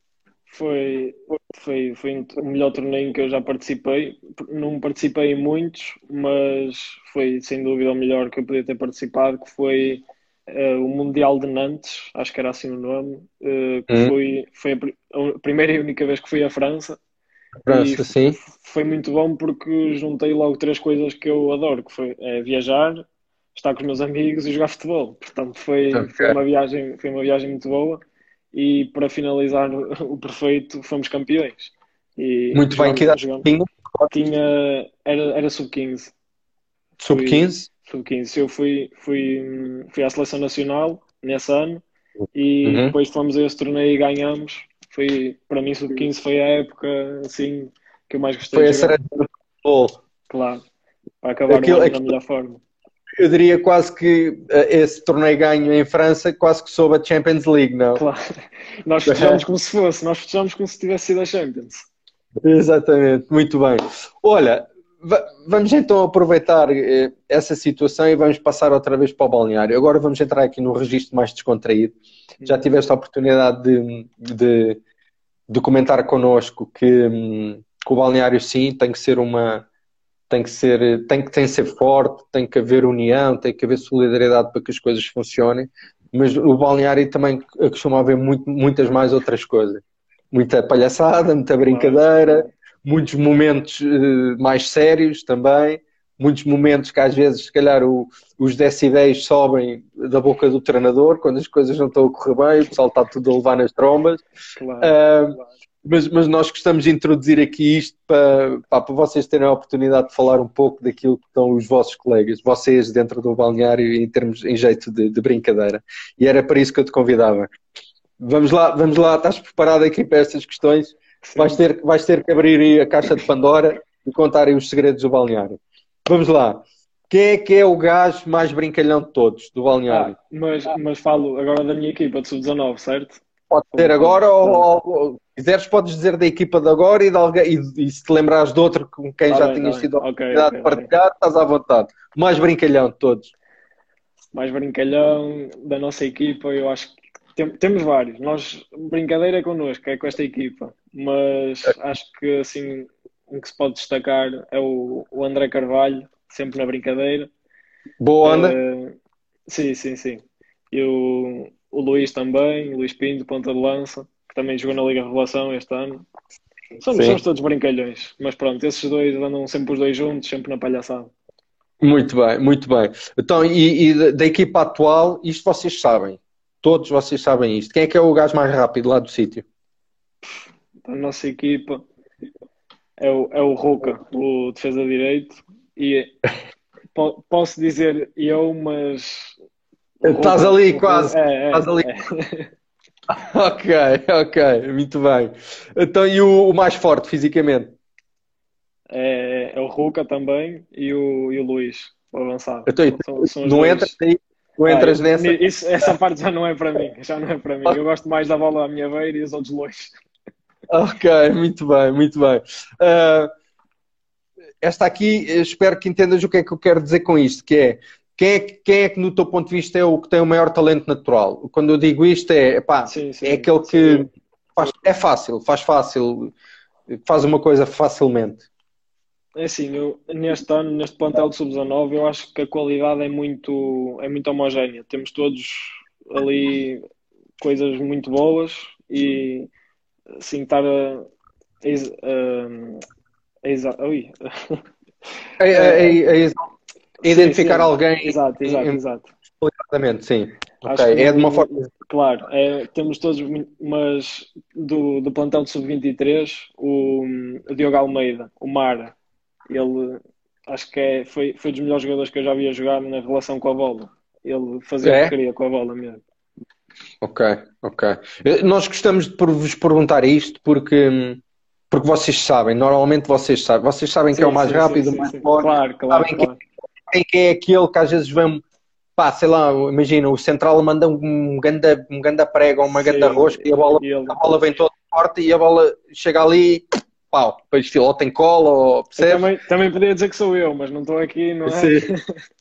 Foi, foi, foi o melhor torneio em que eu já participei. Não participei em muitos, mas foi sem dúvida o melhor que eu podia ter participado, que foi uh, o Mundial de Nantes, acho que era assim o nome, uh, que uhum. foi, foi a, a primeira e única vez que fui à França
França, sim.
Foi muito bom porque juntei logo três coisas que eu adoro, que foi é, viajar, estar com os meus amigos e jogar futebol. Portanto, foi, okay. foi, uma viagem, foi uma viagem muito boa e para finalizar o perfeito, fomos campeões.
E muito bem, que idade
tinha? tinha? Era, era sub-15.
Sub-15?
Sub-15. Eu fui, fui, fui à seleção nacional nesse ano e uhum. depois fomos a esse torneio e ganhamos foi, para mim, sub-15 foi a época assim que eu mais gostei
foi de jogar. Foi a futebol.
Claro, para acabar aquilo, o ano da melhor forma.
Eu diria quase que eh, esse torneio ganho em França quase que soube a Champions League, não?
Claro, nós festejamos como se fosse, nós festejamos como se tivesse sido a Champions.
Exatamente, muito bem. Olha, vamos então aproveitar eh, essa situação e vamos passar outra vez para o balneário. Agora vamos entrar aqui no registro mais descontraído. Já uhum. tiveste a oportunidade de, de, de comentar connosco que, hum, que, o balneário sim tem que ser uma tem que ser tem que, tem que ser forte, tem que haver união, tem que haver solidariedade para que as coisas funcionem, mas o balneário também costuma haver muito, muitas mais outras coisas. Muita palhaçada, muita brincadeira, muitos momentos uh, mais sérios também, muitos momentos que às vezes, se calhar, o, os decibéis sobem da boca do treinador quando as coisas não estão a correr bem, o pessoal está tudo a levar nas trombas. Claro, uh, claro. Mas, mas, nós gostamos de introduzir aqui isto para, para, vocês terem a oportunidade de falar um pouco daquilo que estão os vossos colegas, vocês dentro do balneário em termos em jeito de, de brincadeira. E era para isso que eu te convidava. Vamos lá, vamos lá, estás preparado aqui para estas questões? Vais ter, vais ter que abrir a caixa de Pandora e contar os segredos do balneário. Vamos lá. Quem é que é o gajo mais brincalhão de todos, do balneário? Ah,
mas, mas falo agora da minha equipa de sub-19, certo?
Pode ser agora ou, ou, quiseres podes dizer da equipa de agora e, de alguém, e, e se te lembrares de outro com quem tá já bem, tinhas tá tido a oportunidade okay, de partilhar, okay. estás à vontade. Mais brincalhão de todos.
Mais brincalhão da nossa equipa, eu acho que tem, temos vários. Nós, brincadeira é connosco, é com esta equipa mas acho que assim um que se pode destacar é o, o André Carvalho, sempre na brincadeira.
Boa onda.
Uh, sim, sim, sim. E o, o Luís também, o Luís Pinto, ponta de lança, que também jogou na Liga Revelação este ano. Somos, somos todos brincalhões, mas pronto, esses dois andam sempre os dois juntos, sempre na palhaçada.
Muito bem, muito bem. Então, e, e, da equipa atual, isto vocês sabem. Todos vocês sabem isto. Quem é que é o gajo mais rápido lá do sítio?
A nossa equipa é o, é o o defesa direito. E [laughs] po, posso dizer eu, mas.
Estás ali quase. É, é, Estás ali. É. [laughs] ok, ok, muito bem. Então, e o, o mais forte fisicamente?
é, é o Ruca também e o, e o Luís, o avançado.
Então, são, são não entras aí, não entras ah, nessa.
Isso, essa parte já não é para mim, já não é para mim. Eu gosto mais da bola à minha beira e os outros longe.
Ok, muito bem, muito bem. Uh, esta aqui, espero que entendas o que é que eu quero dizer com isto, que é quem é, quem é que, no teu ponto de vista, é o que tem o maior talento natural? Quando eu digo isto, é, epá, sim, sim, é aquele que faz, é fácil, faz fácil, faz uma coisa facilmente.
É assim, eu, neste ano, neste plantel de sub-19, eu acho que a qualidade é muito, é muito homogénea. Temos todos ali coisas muito boas e assim estar a, a, a, ui.
a, a identificar sim, sim. alguém.
Exato, exato, em, exato.
Exatamente, sim. Okay. É de uma forma.
Claro, é, temos todos, mas do, do plantel de sub-23, o, o Diogo Almeida, o Mara, ele acho que é, foi, foi dos melhores jogadores que eu já vi jogar na relação com a bola. Ele fazia é? o que queria com a bola mesmo.
Ok, ok. Nós gostamos de vos perguntar isto porque, porque vocês sabem, normalmente vocês sabem, vocês sabem sim, que é o mais sim, rápido, o mais forte,
claro, claro, sabem
claro. Quem, quem é aquele que às vezes vem, pá, sei lá, imagina, o central manda um ganda, um ganda prega, uma ganda rosca e a bola, ele... a bola vem toda forte e a bola chega ali pau, depois estilo, ou tem cola, ou
Também, também podia dizer que sou eu, mas não estou aqui, não é?
Sim.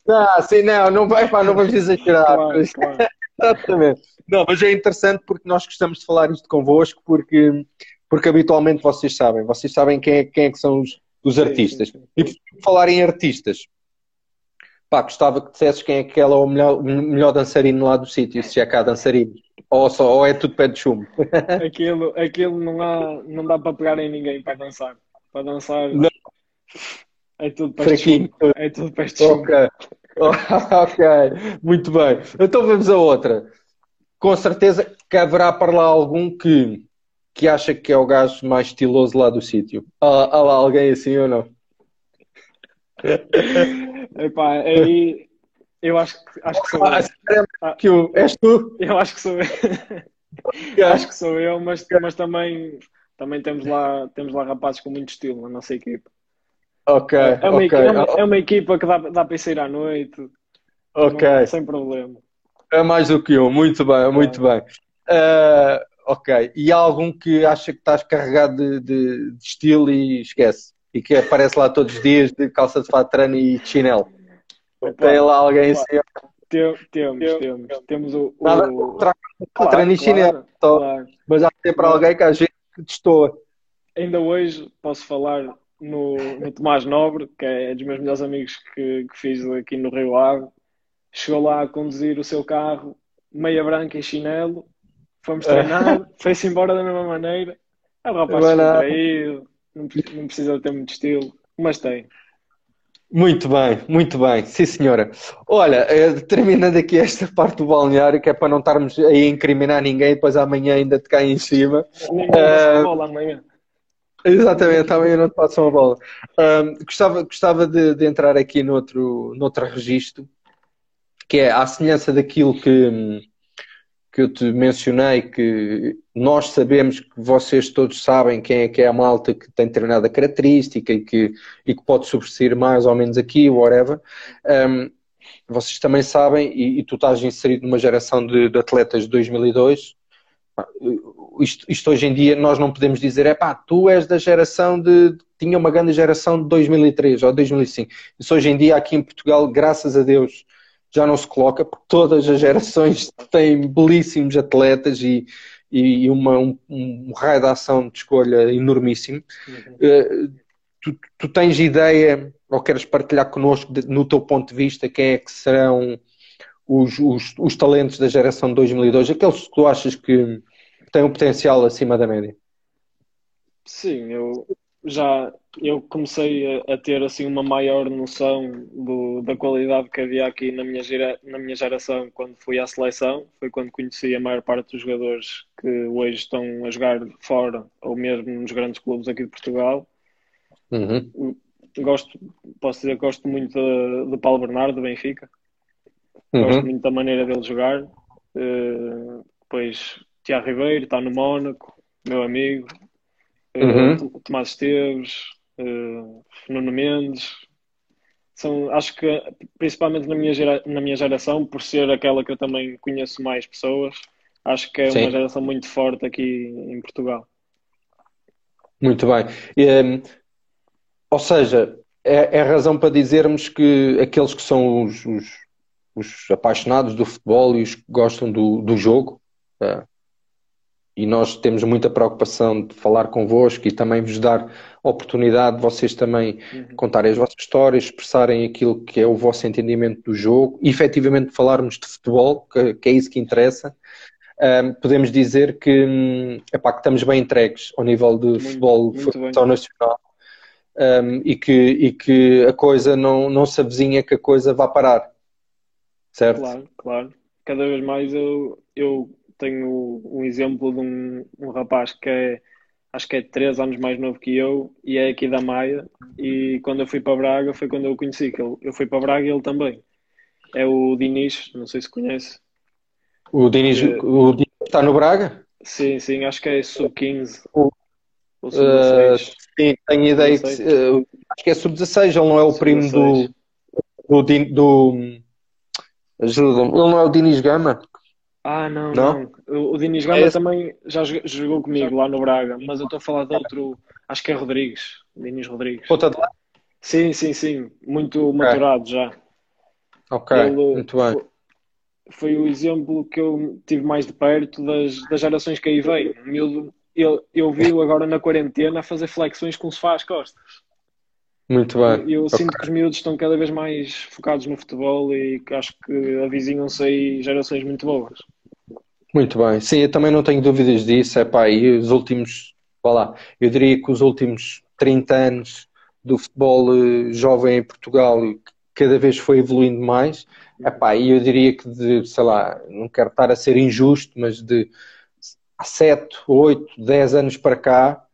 não, sim, não, não, vai, pá, não vamos exagerar. claro, claro. Exatamente. Não, mas é interessante porque nós gostamos de falar isto convosco, porque, porque habitualmente vocês sabem, vocês sabem quem é, quem é que são os, os artistas. Sim, sim, sim. E por falar em artistas, pá, gostava que dissesses quem é que ela é o melhor, melhor dançarino lá do sítio, se é cá dançarino. Ou, só, ou é tudo pé de chumbo? [laughs]
aquilo, aquilo não, há, não dá para pegar em ninguém para dançar. Para dançar não. é tudo pé de chumbo. É tudo pé de chumbo.
Okay. [laughs] ok, muito bem. Então vamos a outra. Com certeza que haverá para lá algum que, que acha que é o gajo mais estiloso lá do sítio. Há, há lá alguém assim ou não? [laughs]
Epá, aí eu acho que, acho que sou ah, eu.
Ah, que eu, és tu?
Eu acho que sou eu. acho que sou eu, mas, mas também, também temos, lá, temos lá rapazes com muito estilo na nossa equipa.
Ok,
é uma,
okay.
Equipa, é, uma, é uma equipa que dá, dá para sair à noite.
Ok.
Não, sem problema.
É mais do que um, muito bem, muito bem. Uh, ok. E há algum que acha que estás carregado de, de, de, estilo e esquece? E que aparece lá todos os dias de calça de fato e chinelo? Tem lá alguém assim.
Temos, temos, temos. Temos o.
Nada o... claro, treino chinelo. Claro. Mas há sempre claro. alguém que a gente destoa.
Ainda hoje posso falar no, no Tomás Nobre, que é dos meus melhores amigos que, que fiz aqui no Rio Ave. Chegou lá a conduzir o seu carro, meia branca e chinelo. Fomos [laughs] treinar, foi-se embora da mesma maneira. É um rapaz distraído, não, não precisa ter muito estilo, mas tem.
Muito bem, muito bem, sim senhora. Olha, eh, terminando aqui esta parte do balneário, que é para não estarmos a incriminar ninguém, depois amanhã ainda te cai em cima.
Ninguém uh, bola amanhã.
Exatamente, amanhã não te passam a bola. Uh, gostava gostava de, de, entrar aqui noutro, noutro registro, que é à semelhança daquilo que, que eu te mencionei, que nós sabemos que vocês todos sabem quem é que é a malta que tem determinada característica e que, e que pode sobressair mais ou menos aqui, whatever. Um, vocês também sabem, e, e, tu estás inserido numa geração de, de atletas de 2002. Isto, isto, hoje em dia nós não podemos dizer, é pá, tu és da geração de. tinha uma grande geração de 2003 ou 2005. Isso hoje em dia aqui em Portugal, graças a Deus, já não se coloca, porque todas as gerações [laughs] têm belíssimos atletas e, e uma, um, um raio de ação de escolha enormíssimo. Uhum. Uh, tu, tu, tens ideia ou queres partilhar connosco, de, no teu ponto de vista, quem é que serão os, os, os talentos da geração de 2002, aqueles que tu achas que têm um potencial acima da média?
Sim, eu já eu comecei a, a ter assim uma maior noção do, da qualidade que havia aqui na minha, gera, na minha geração quando fui à seleção. Foi quando conheci a maior parte dos jogadores que hoje estão a jogar fora ou mesmo nos grandes clubes aqui de Portugal. Uhum. Gosto, posso dizer que gosto muito do Paulo Bernardo, do Benfica. Uhum. Gosto muito da maneira dele jogar. Uh, depois Tiago Ribeiro está no Mónaco, meu amigo. Uhum. Uh, Tomás Esteves, uh, Nuno Mendes. São, acho que, principalmente na minha, gera, na minha geração, por ser aquela que eu também conheço mais pessoas, acho que é Sim. uma geração muito forte aqui em Portugal.
Muito bem. Um, ou seja, é, é razão para dizermos que aqueles que são os, os, os apaixonados do futebol e os que gostam do, do jogo, uh, e nós temos muita preocupação de falar convosco e também vos dar oportunidade de vocês também uhum. contarem as vossas histórias, expressarem aquilo que é o vosso entendimento do jogo e efetivamente falarmos de futebol, que, que é isso que interessa. Um, podemos dizer que, hum, epá, que estamos bem entregues ao nível de muito, futebol muito nacional um, e, que, e que a coisa não, não se avizinha que a coisa vá parar. Certo?
Claro, claro. Cada vez mais eu, eu tenho um exemplo de um, um rapaz que é, acho que é 3 anos mais novo que eu e é aqui da Maia. E quando eu fui para Braga foi quando eu o conheci. Que ele, eu fui para Braga e ele também. É o Dinis, não sei se conhece.
O Dinis, é, o está no Braga?
Sim, sim, acho que é sub-15.
Uh, sim, tenho ideia que, uh, acho que é sub-16, ele não é o primo do, do, do ajuda-me, ele não é o Dinis Gama?
Ah, não, não. não. O, Diniz Gama é também já jogou comigo lá no Braga, mas eu estou a falar de outro, acho que é Rodrigues, Diniz Rodrigues.
Ponta de lá?
Sim, sim, sim, muito okay. maturado já.
Ok, Ele, muito bem.
Foi, foi, o exemplo que eu tive mais de perto das, das gerações que aí veio. Eu, eu, eu vi-o agora na quarentena a fazer flexões com o sofá às costas.
Muito bem.
Eu, eu okay. sinto que os miúdos estão cada vez mais focados no futebol e que acho que avizinham-se aí gerações muito boas.
Muito bem. Sim, eu também não tenho dúvidas disso. É pá, e os últimos, vá lá, eu diria que os últimos 30 anos do futebol eh, jovem em Portugal cada vez foi evoluindo mais. É pá, e eu diria que de, sei lá, não quero estar a ser injusto, mas de há 7, 8, 10 anos para cá,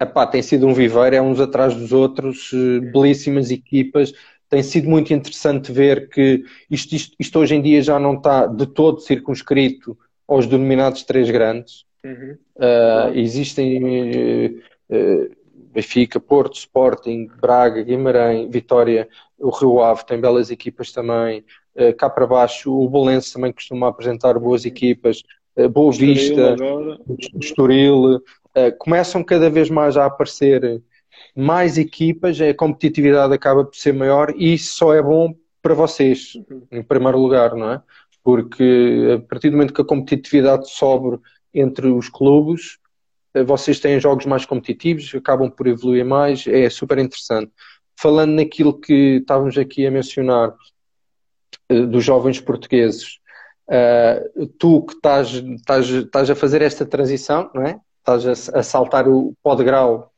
Epá, tem sido um viveiro, é uns atrás dos outros, eh, belíssimas equipas. Tem sido muito interessante ver que isto, isto, isto hoje em dia já não está de todo circunscrito aos denominados três grandes. Uhum. Uh, existem uh, uh, Benfica, Porto, Sporting, Braga, Guimarães, Vitória, o Rio Ave tem belas equipas também. cá para baixo, o Bolense também costuma apresentar boas equipas. Boa Vista, Estoril, uh, começam cada vez mais a aparecer mais equipas, a competitividade acaba por ser maior e isso só é bom para vocês, em primeiro lugar, não é? Porque a partir do momento que a competitividade sobe entre os clubes, eh, vocês têm jogos mais competitivos, acabam por evoluir mais, é super interessante. Falando naquilo que estávamos aqui a mencionar eh, dos jovens portugueses, tu que estás, estás, estás a fazer esta transição, não é? Estás a, a saltar o pó de grau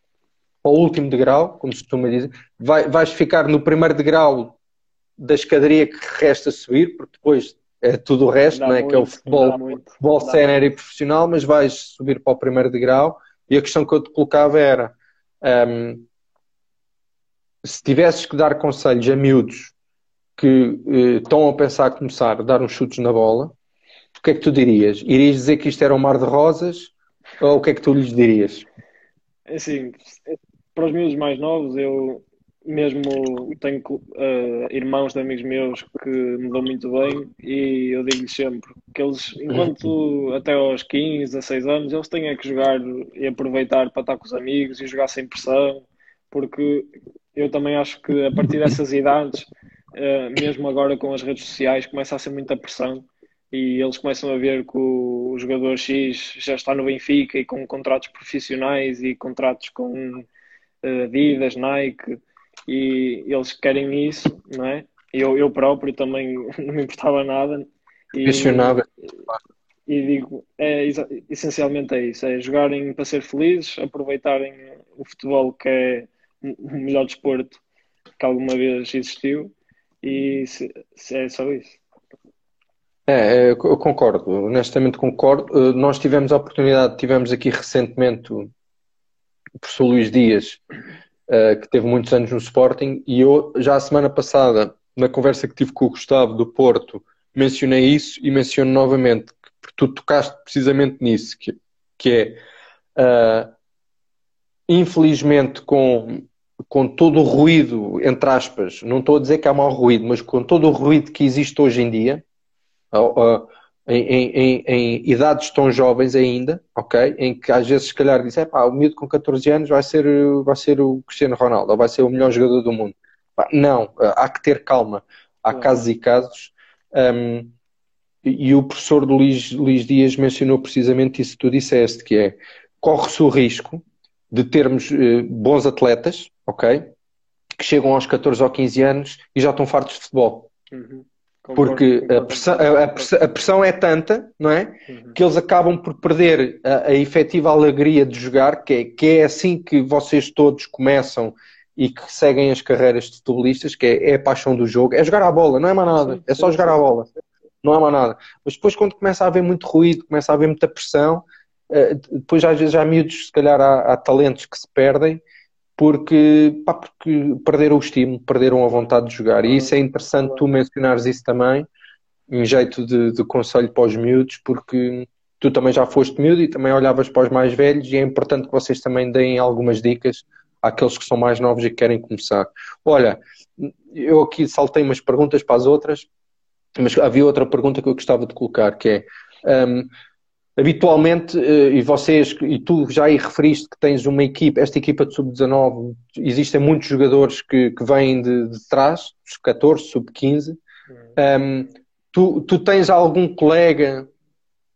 ao último degrau, como se costuma dizer, vai, vais ficar no primeiro degrau da escadaria que resta subir, porque depois é tudo o resto, não é? que é o futebol, futebol sénior e profissional, mas vais subir para o primeiro degrau. E a questão que eu te colocava era: um, se tivesses que dar conselhos a miúdos que eh, estão a pensar a começar a dar uns chutes na bola, o que é que tu dirias? Irias dizer que isto era um mar de rosas ou o que é que tu lhes dirias?
É assim, para os meus mais novos, eu mesmo tenho uh, irmãos de amigos meus que me dão muito bem e eu digo-lhes sempre que eles, enquanto [laughs] até aos 15, 16 anos, eles têm é que jogar e aproveitar para estar com os amigos e jogar sem pressão, porque eu também acho que a partir dessas [laughs] idades, uh, mesmo agora com as redes sociais, começa a ser muita pressão e eles começam a ver que o, jogador X já está no Benfica e com contratos profissionais e contratos com Adidas, Nike, e eles querem isso, não é? Eu, eu próprio também [laughs] não me importava nada.
E.
E digo, é, essencialmente é isso, é jogarem para ser felizes, aproveitarem o futebol que é o melhor desporto que alguma vez existiu e se, se é só isso.
É, é eu concordo, honestamente concordo. Eh, nós tivemos a oportunidade, tivemos aqui recentemente o professor Luís Dias, eh, que teve muitos anos no Sporting, e eu já a semana passada, na conversa que tive com o Gustavo do Porto, mencionei isso e menciono novamente, porque tu tocaste precisamente nisso, que, que é, uh, infelizmente, com, com todo o ruído, entre aspas, não estou a dizer que há mau ruído, mas com todo o ruído que existe hoje em dia, em, em, em, idades tão jovens ainda, ok? Em que às vezes se calhar diz, é pá, o miúdo com 14 anos vai ser, vai ser o Cristiano Ronaldo, ou vai ser o melhor jogador do mundo. Não, há que ter calma. Há casos e casos. Um, e o professor Luís, Luís Dias mencionou precisamente isso que tu disseste, que é corre-se o risco de termos uh, bons atletas, ok? Que chegam aos 14 ou 15 anos e já estão fartos de futebol. Uhum. Porque a pressão, a, pressão, a pressão, é tanta, não é? Uhum. Que eles acabam por perder a, a efetiva alegria de jogar, que é, que é assim que vocês todos começam e que seguem as carreiras de futebolistas, que é, é a paixão do jogo, é jogar a bola, não é mais nada, é só jogar a bola, não é mais nada. Mas depois, quando começa a haver muito ruído, começa a haver muita pressão, eh, depois às vezes há miúdos, se calhar há, há talentos que se perdem porque, pá, porque perderam o estímulo, perderam a vontade de jogar. E isso é interessante tu mencionares isso também, em jeito de, de conselho para os miúdos, porque tu também já foste miúdo e também olhavas para os mais velhos e é importante que vocês também deem algumas dicas àqueles que são mais novos e que querem começar. Olha, eu aqui saltei umas perguntas para as outras, mas havia outra pergunta que eu gostava de colocar, que é um, habitualmente, eh, e vocês, e tu já aí referiste que tens uma equipa, esta equipa de sub-19, existem muitos jogadores que, que vêm de, de trás, os 14, sub-15. Um, tu, tu tens algum colega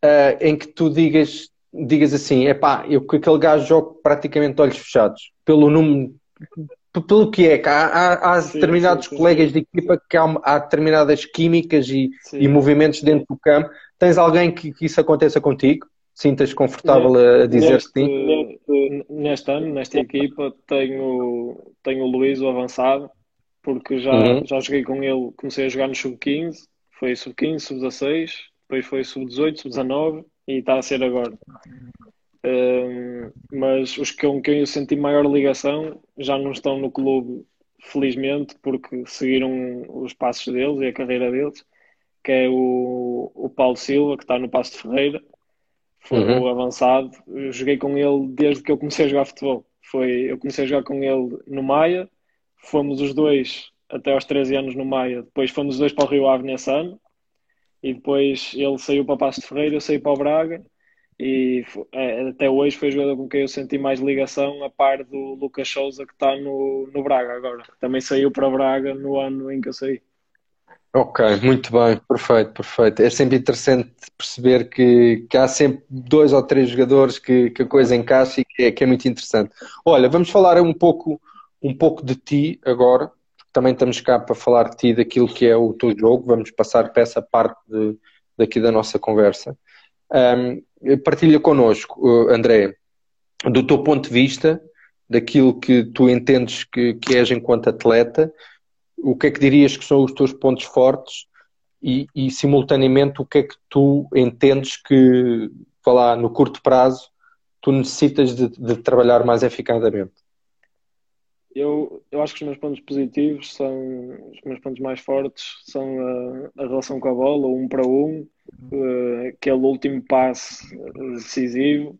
uh, em que tu digas, digas assim, é pá, eu com aquele gajo jogo praticamente olhos fechados, pelo número, pelo que é, que há, há, há sim, determinados sim, sim, colegas de equipa que há, há determinadas químicas e, e movimentos dentro do campo Tens alguém que, que isso aconteça contigo? Sintas confortável a dizer neste, que sim?
Neste ano, nesta equipa, tenho, tenho o Luís, o avançado, porque já, uhum. já joguei com ele, comecei a jogar no sub-15, foi sub-15, sub-16, depois foi sub-18, sub-19 e está a ser agora. Um, mas os com quem eu senti maior ligação já não estão no clube, felizmente, porque seguiram os passos deles e a carreira deles que é o, o Paulo Silva, que está no Passo de Ferreira. Foi uhum. o avançado. Eu joguei com ele desde que eu comecei a jogar futebol. Foi, eu comecei a jogar com ele no Maia. Fomos os dois até aos 13 anos no Maia. Depois fomos os dois para o Rio Ave nesse ano. E depois ele saiu para o Passo de Ferreira, eu saí para o Braga. E é, até hoje foi o jogador com quem eu senti mais ligação, a par do Lucas Souza, que está no, no Braga agora. Também saiu para o Braga no ano em que eu saí.
Ok, muito bem, perfeito, perfeito. É sempre interessante perceber que, que há sempre dois ou três jogadores que, que a coisa encaixa e que é, que é muito interessante. Olha, vamos falar um pouco, um pouco de ti agora, também estamos cá para falar de ti, daquilo que é o teu jogo, vamos passar para essa parte de, daqui da nossa conversa. Um, partilha connosco, uh, André, do teu ponto de vista, daquilo que tu entendes que, que és enquanto atleta, o que é que dirias que são os teus pontos fortes e, e simultaneamente o que é que tu entendes que, falar no curto prazo, tu necessitas de, de, trabalhar mais eficazmente?
Eu, eu acho que os meus pontos positivos são os meus pontos mais fortes são a, a relação com a bola, um para um, uh, aquele último passe decisivo,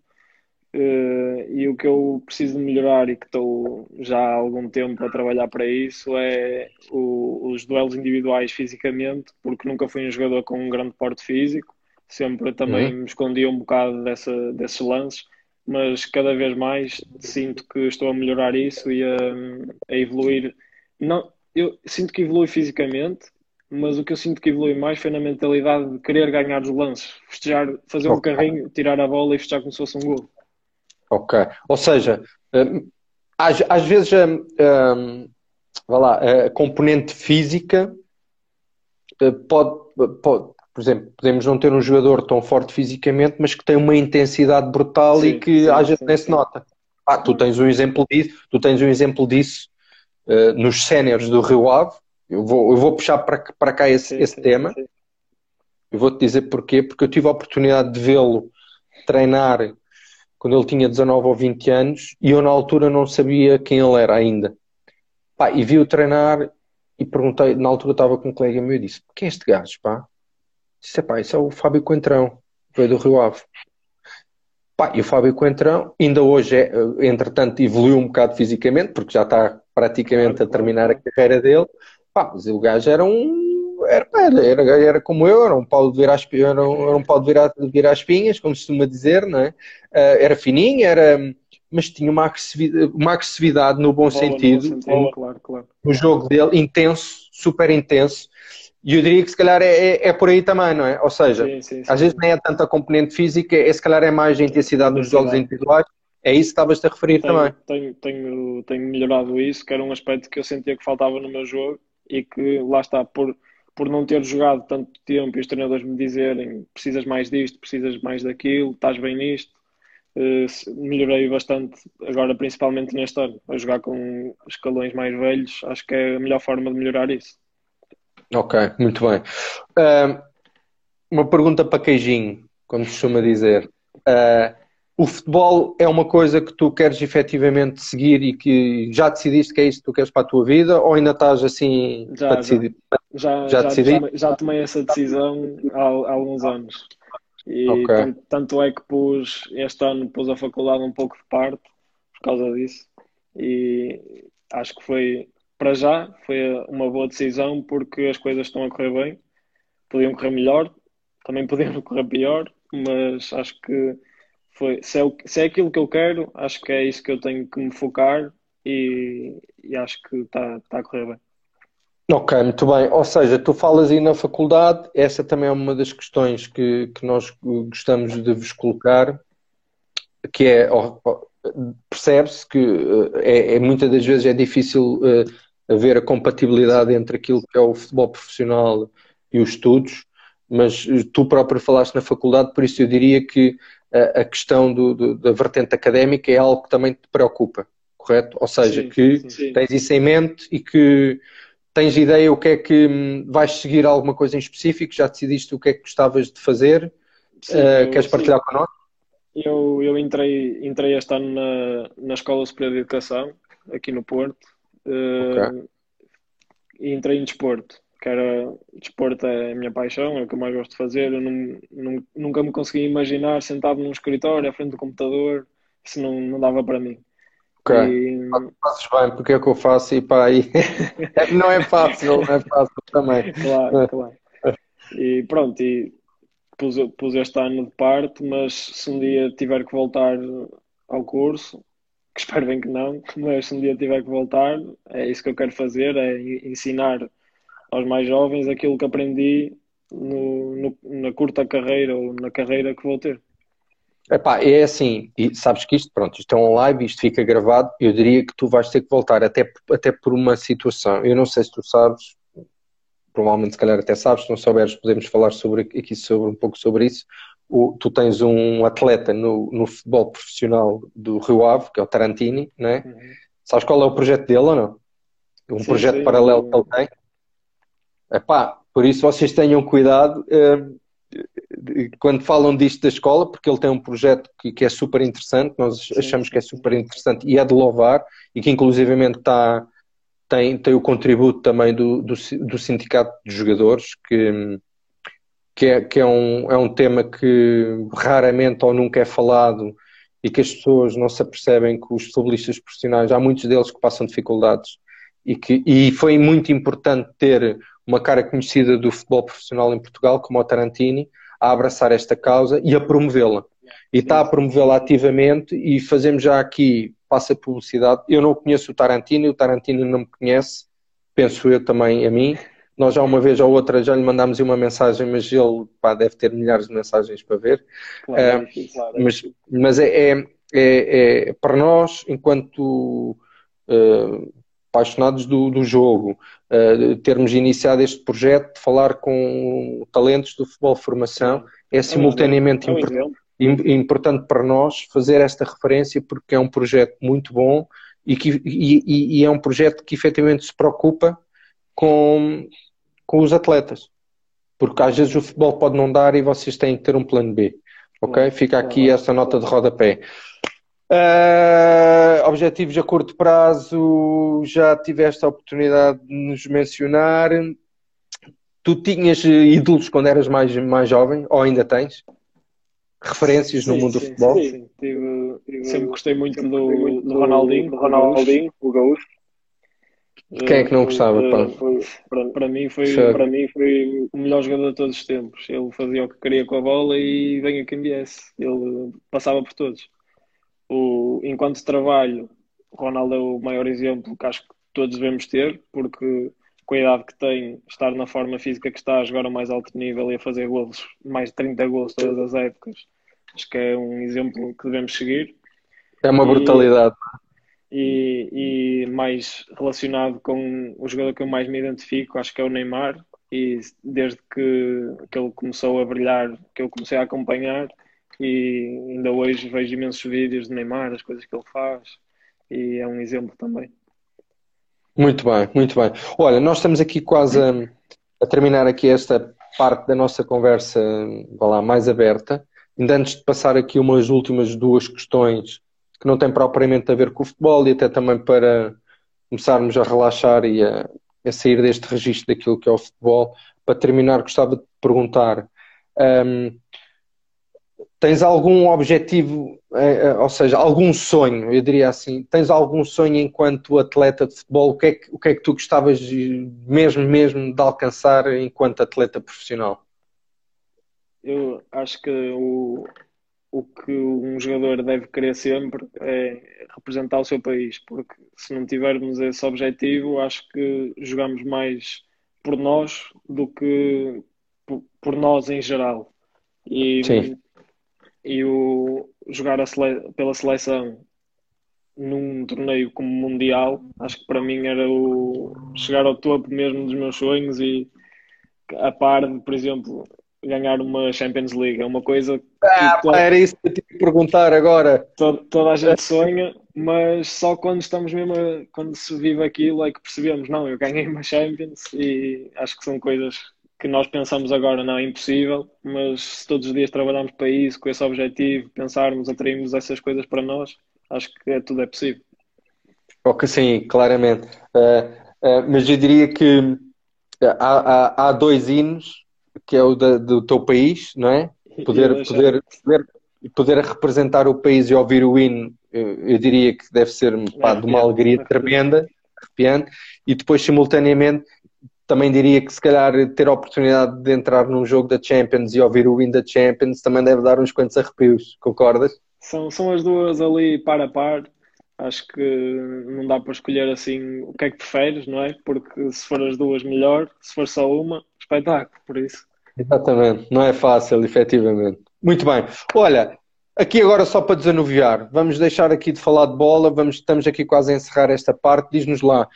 Uh, e o que eu preciso de melhorar e que estou já há algum tempo a trabalhar para isso é o, os duelos individuais fisicamente, porque nunca fui um jogador com um grande porte físico, sempre também uhum. me escondia um bocado dessa, desses lances, mas cada vez mais sinto que estou a melhorar isso e a, a evoluir. Não, eu sinto que evolui fisicamente, mas o que eu sinto que evolui mais foi na mentalidade de querer ganhar os lances, festejar, fazer um carrinho, tirar a bola e festejar como se fosse um gol.
Ok. Ou seja, eh, às, às vezes a, a, lá, a componente física eh, pode, pode, por exemplo, podemos não ter um jogador tão forte fisicamente, mas que tem uma intensidade brutal sim, e que sim, às vezes nem se nota. Ah, tu tens um exemplo disso, tu tens um exemplo disso uh, nos séniores do Rio Ave. Eu vou, eu vou puxar para, para cá esse, sim, esse tema. Eu vou-te dizer porquê, porque eu tive a oportunidade de vê-lo treinar quando ele tinha 19 ou 20 anos e eu na altura não sabia quem ele era ainda. Pá, e vi-o treinar e perguntei, na altura estava com um colega meu e disse, quem é este gajo, pá? Disse, pá, isso é o Fábio Coentrão, veio do Rio Ave. Pá, e o Fábio Coentrão ainda hoje, é, entretanto, evoluiu um bocado fisicamente, porque já está praticamente a terminar a carreira dele. Pá, mas o gajo era um. Era, era, era como eu, era um pau de virar, era um, era um de virar, de virar espinhas, como se costuma dizer, não é? Uh, era fininho, era, mas tinha uma agressividade, uma agressividade no bom Bola, sentido, no, sentido claro, claro. no jogo dele, intenso, super intenso. E eu diria que se calhar é, é, é, por aí também, não é? Ou seja, sim, sim, sim. às vezes nem é tanta componente física, é, se calhar é mais a intensidade nos jogos individuais. É isso que estavas-te a referir
tenho,
também.
Tenho, tenho, tenho melhorado isso, que era um aspecto que eu sentia que faltava no meu jogo e que lá está, por, por não ter jogado tanto tempo e os treinadores me dizerem precisas mais disto, precisas mais daquilo, estás bem nisto, uh, melhorei bastante agora, principalmente neste ano. A jogar com escalões mais velhos, acho que é a melhor forma de melhorar isso.
Ok, muito bem. Uh, uma pergunta para queijinho, como se costuma dizer. Uh, o futebol é uma coisa que tu queres efetivamente seguir e que já decidiste que é isso que tu queres para a tua vida ou ainda estás assim
já, para decidir? Já, já, já, já, já tomei essa decisão há, há alguns anos. E okay. tanto é que pus este ano pus a faculdade um pouco de parte por causa disso. E acho que foi para já foi uma boa decisão porque as coisas estão a correr bem. Podiam correr melhor, também podiam [laughs] correr pior, mas acho que foi, se, é, o, se é aquilo que eu quero, acho que é isso que eu tenho que me focar e, e acho que está tá a correr bem.
Ok, muito bem. Ou seja, tu falas aí na faculdade, essa também é uma das questões que, que nós gostamos de vos colocar, que é, percebe-se que eh, é, é, muitas das vezes é difícil uh, haver a compatibilidade entre aquilo que é o futebol profissional e os estudos, mas tu próprio falaste na faculdade, por isso eu diria que a, a questão do, do, da vertente académica é algo que também te preocupa, correto? Ou seja, sim, que sim. tens isso em mente e que tens ideia o que é que hum, vais seguir alguma coisa em específico, já decidiste o que é que gostavas de fazer, sim, uh, queres partilhar connosco?
Eu, eu entrei, entrei este ano na, na Escola Superior de Educação, aqui no Porto, Okay. E entrei em desporto, que era desporto é a minha paixão, é o que eu mais gosto de fazer. Eu não, não, nunca me consegui imaginar sentado num escritório à frente do computador, isso não, não dava para mim.
Ok, e... fazes bem, porque é o que eu faço e para aí [laughs] não é fácil, não é fácil também.
Claro, claro. E pronto, e pus, pus este ano de parte, mas se um dia tiver que voltar ao curso, que espero bem que não, [laughs] mas se um dia tiver que voltar, é isso que eu quero fazer, é ensinar aos mais jovens aquilo que aprendi no, no, na curta carreira ou na carreira que vou ter.
Epá, é assim, e sabes que isto, pronto, isto é um live, isto fica gravado, eu diria que tu vais ter que voltar, até, até por uma situação, eu não sei se tu sabes, provavelmente se calhar até sabes, se não souberes podemos falar sobre, aqui sobre, um pouco sobre isso, o, tu tens um atleta no, no futebol profissional do Rio Ave, que é o Tarantini, né? Uhum. Sabes qual é o projeto dele ou não? Um sim, projeto sim, paralelo que ele tem. Epá, por isso vocês tenham cuidado uh, quando falam disto da escola, porque ele tem um projeto que, que é super interessante, nós sim, achamos que é super interessante e é de louvar, e que inclusivamente está, tem, tem o contributo também do, do, do sindicato de jogadores, que que é, que é, um, é um tema que raramente ou nunca é falado e que as pessoas não se apercebem que os futebolistas profissionais, há muitos deles que passam dificuldades e, que, e foi muito importante ter uma cara conhecida do futebol profissional em Portugal, como o Tarantini, a abraçar esta causa e a promovê-la. E está a promovê-la ativamente e fazemos já aqui, passa publicidade. Eu não conheço o Tarantino, o Tarantino não me conhece, penso eu também a mim, nós já uma vez ou outra já lhe mandámos uma mensagem, mas ele pá, deve ter milhares de mensagens para ver. Claro, uh, claro. Mas, mas é, é, é, é, para nós, enquanto uh, apaixonados do, do jogo, uh, termos iniciado este projeto de falar com talentos do futebol formação, é simultaneamente é importante para nós fazer esta referência porque é um projeto muito bom e, que, e, e é um projeto que efetivamente se preocupa com, com os atletas. Porque às vezes o futebol pode não dar e vocês têm que ter um plano B. Ok? Fica aqui esta nota de rodapé. Uh, objetivos a curto prazo, já tiveste a oportunidade de nos mencionar. Tu tinhas ídolos quando eras mais, mais jovem, ou ainda tens? Referências sim, no mundo sim, do futebol? Sim, sim.
Tive, tive, sempre gostei muito do, muito do Ronaldinho, do Ronaldinho, o Gaúcho.
Quem é que não gostava? Uh,
foi, para, para, mim foi, para mim foi o melhor jogador de todos os tempos. Ele fazia o que queria com a bola e venha quem viesse. Ele passava por todos o, enquanto trabalho, Ronaldo é o maior exemplo que acho que todos devemos ter, porque com a idade que tem, estar na forma física que está, a jogar ao mais alto nível e a fazer golos, mais de 30 gols todas as épocas, acho que é um exemplo que devemos seguir.
É uma brutalidade.
E, e, mais relacionado com o jogador que eu mais me identifico, acho que é o Neymar. E desde que, que ele começou a brilhar, que eu comecei a acompanhar, e ainda hoje vejo imensos vídeos de Neymar, as coisas que ele faz, e é um exemplo também.
Muito bem, muito bem. Olha, nós estamos aqui quase a, a terminar aqui esta parte da nossa conversa, vá lá, mais aberta. Ainda antes de passar aqui umas últimas duas questões que não têm propriamente a ver com o futebol e até também para começarmos a relaxar e a, a sair deste registro daquilo que é o futebol. Para terminar, gostava de perguntar um, Tens algum objetivo, é, é, ou seja, algum sonho, eu diria assim, tens algum sonho enquanto atleta de futebol? O que é que, o que, é que tu gostavas mesmo, mesmo de alcançar enquanto atleta profissional?
Eu acho que o, o que um jogador deve querer sempre é representar o seu país, porque se não tivermos esse objetivo, acho que jogamos mais por nós do que por, por nós em geral. E Sim e o jogar sele pela seleção num torneio como mundial, acho que para mim era o chegar ao topo mesmo dos meus sonhos e a par de, por exemplo, ganhar uma Champions League. É uma coisa que
ah, era isso que eu te perguntar agora.
Toda, toda, a gente sonha, mas só quando estamos mesmo a, quando se vive aquilo é que percebemos, não, eu ganhei uma Champions e acho que são coisas que nós pensamos agora não é impossível, mas se todos os dias trabalharmos para isso, com esse objetivo, pensarmos, atrairmos essas coisas para nós, acho que é, tudo é possível.
Ok, sim, claramente. Uh, uh, mas eu diria que há, há, há, dois hinos, que é o da, do teu país, não é? Poder, poder, poder, poder representar o país e ouvir o hino, eu, eu diria que deve ser pá, de uma alegria tremenda, arrepiante, e depois simultaneamente também diria que se calhar ter a oportunidade de entrar num jogo da Champions e ouvir o win da Champions também deve dar uns quantos arrepios, concordas?
São, são as duas ali par a par. Acho que não dá para escolher assim o que é que preferes, não é? Porque se for as duas, melhor. Se for só uma, espetáculo, por isso.
Exatamente, não é fácil, efetivamente. Muito bem. Olha, aqui agora só para desanuviar, vamos deixar aqui de falar de bola, vamos, estamos aqui quase a encerrar esta parte. Diz-nos lá,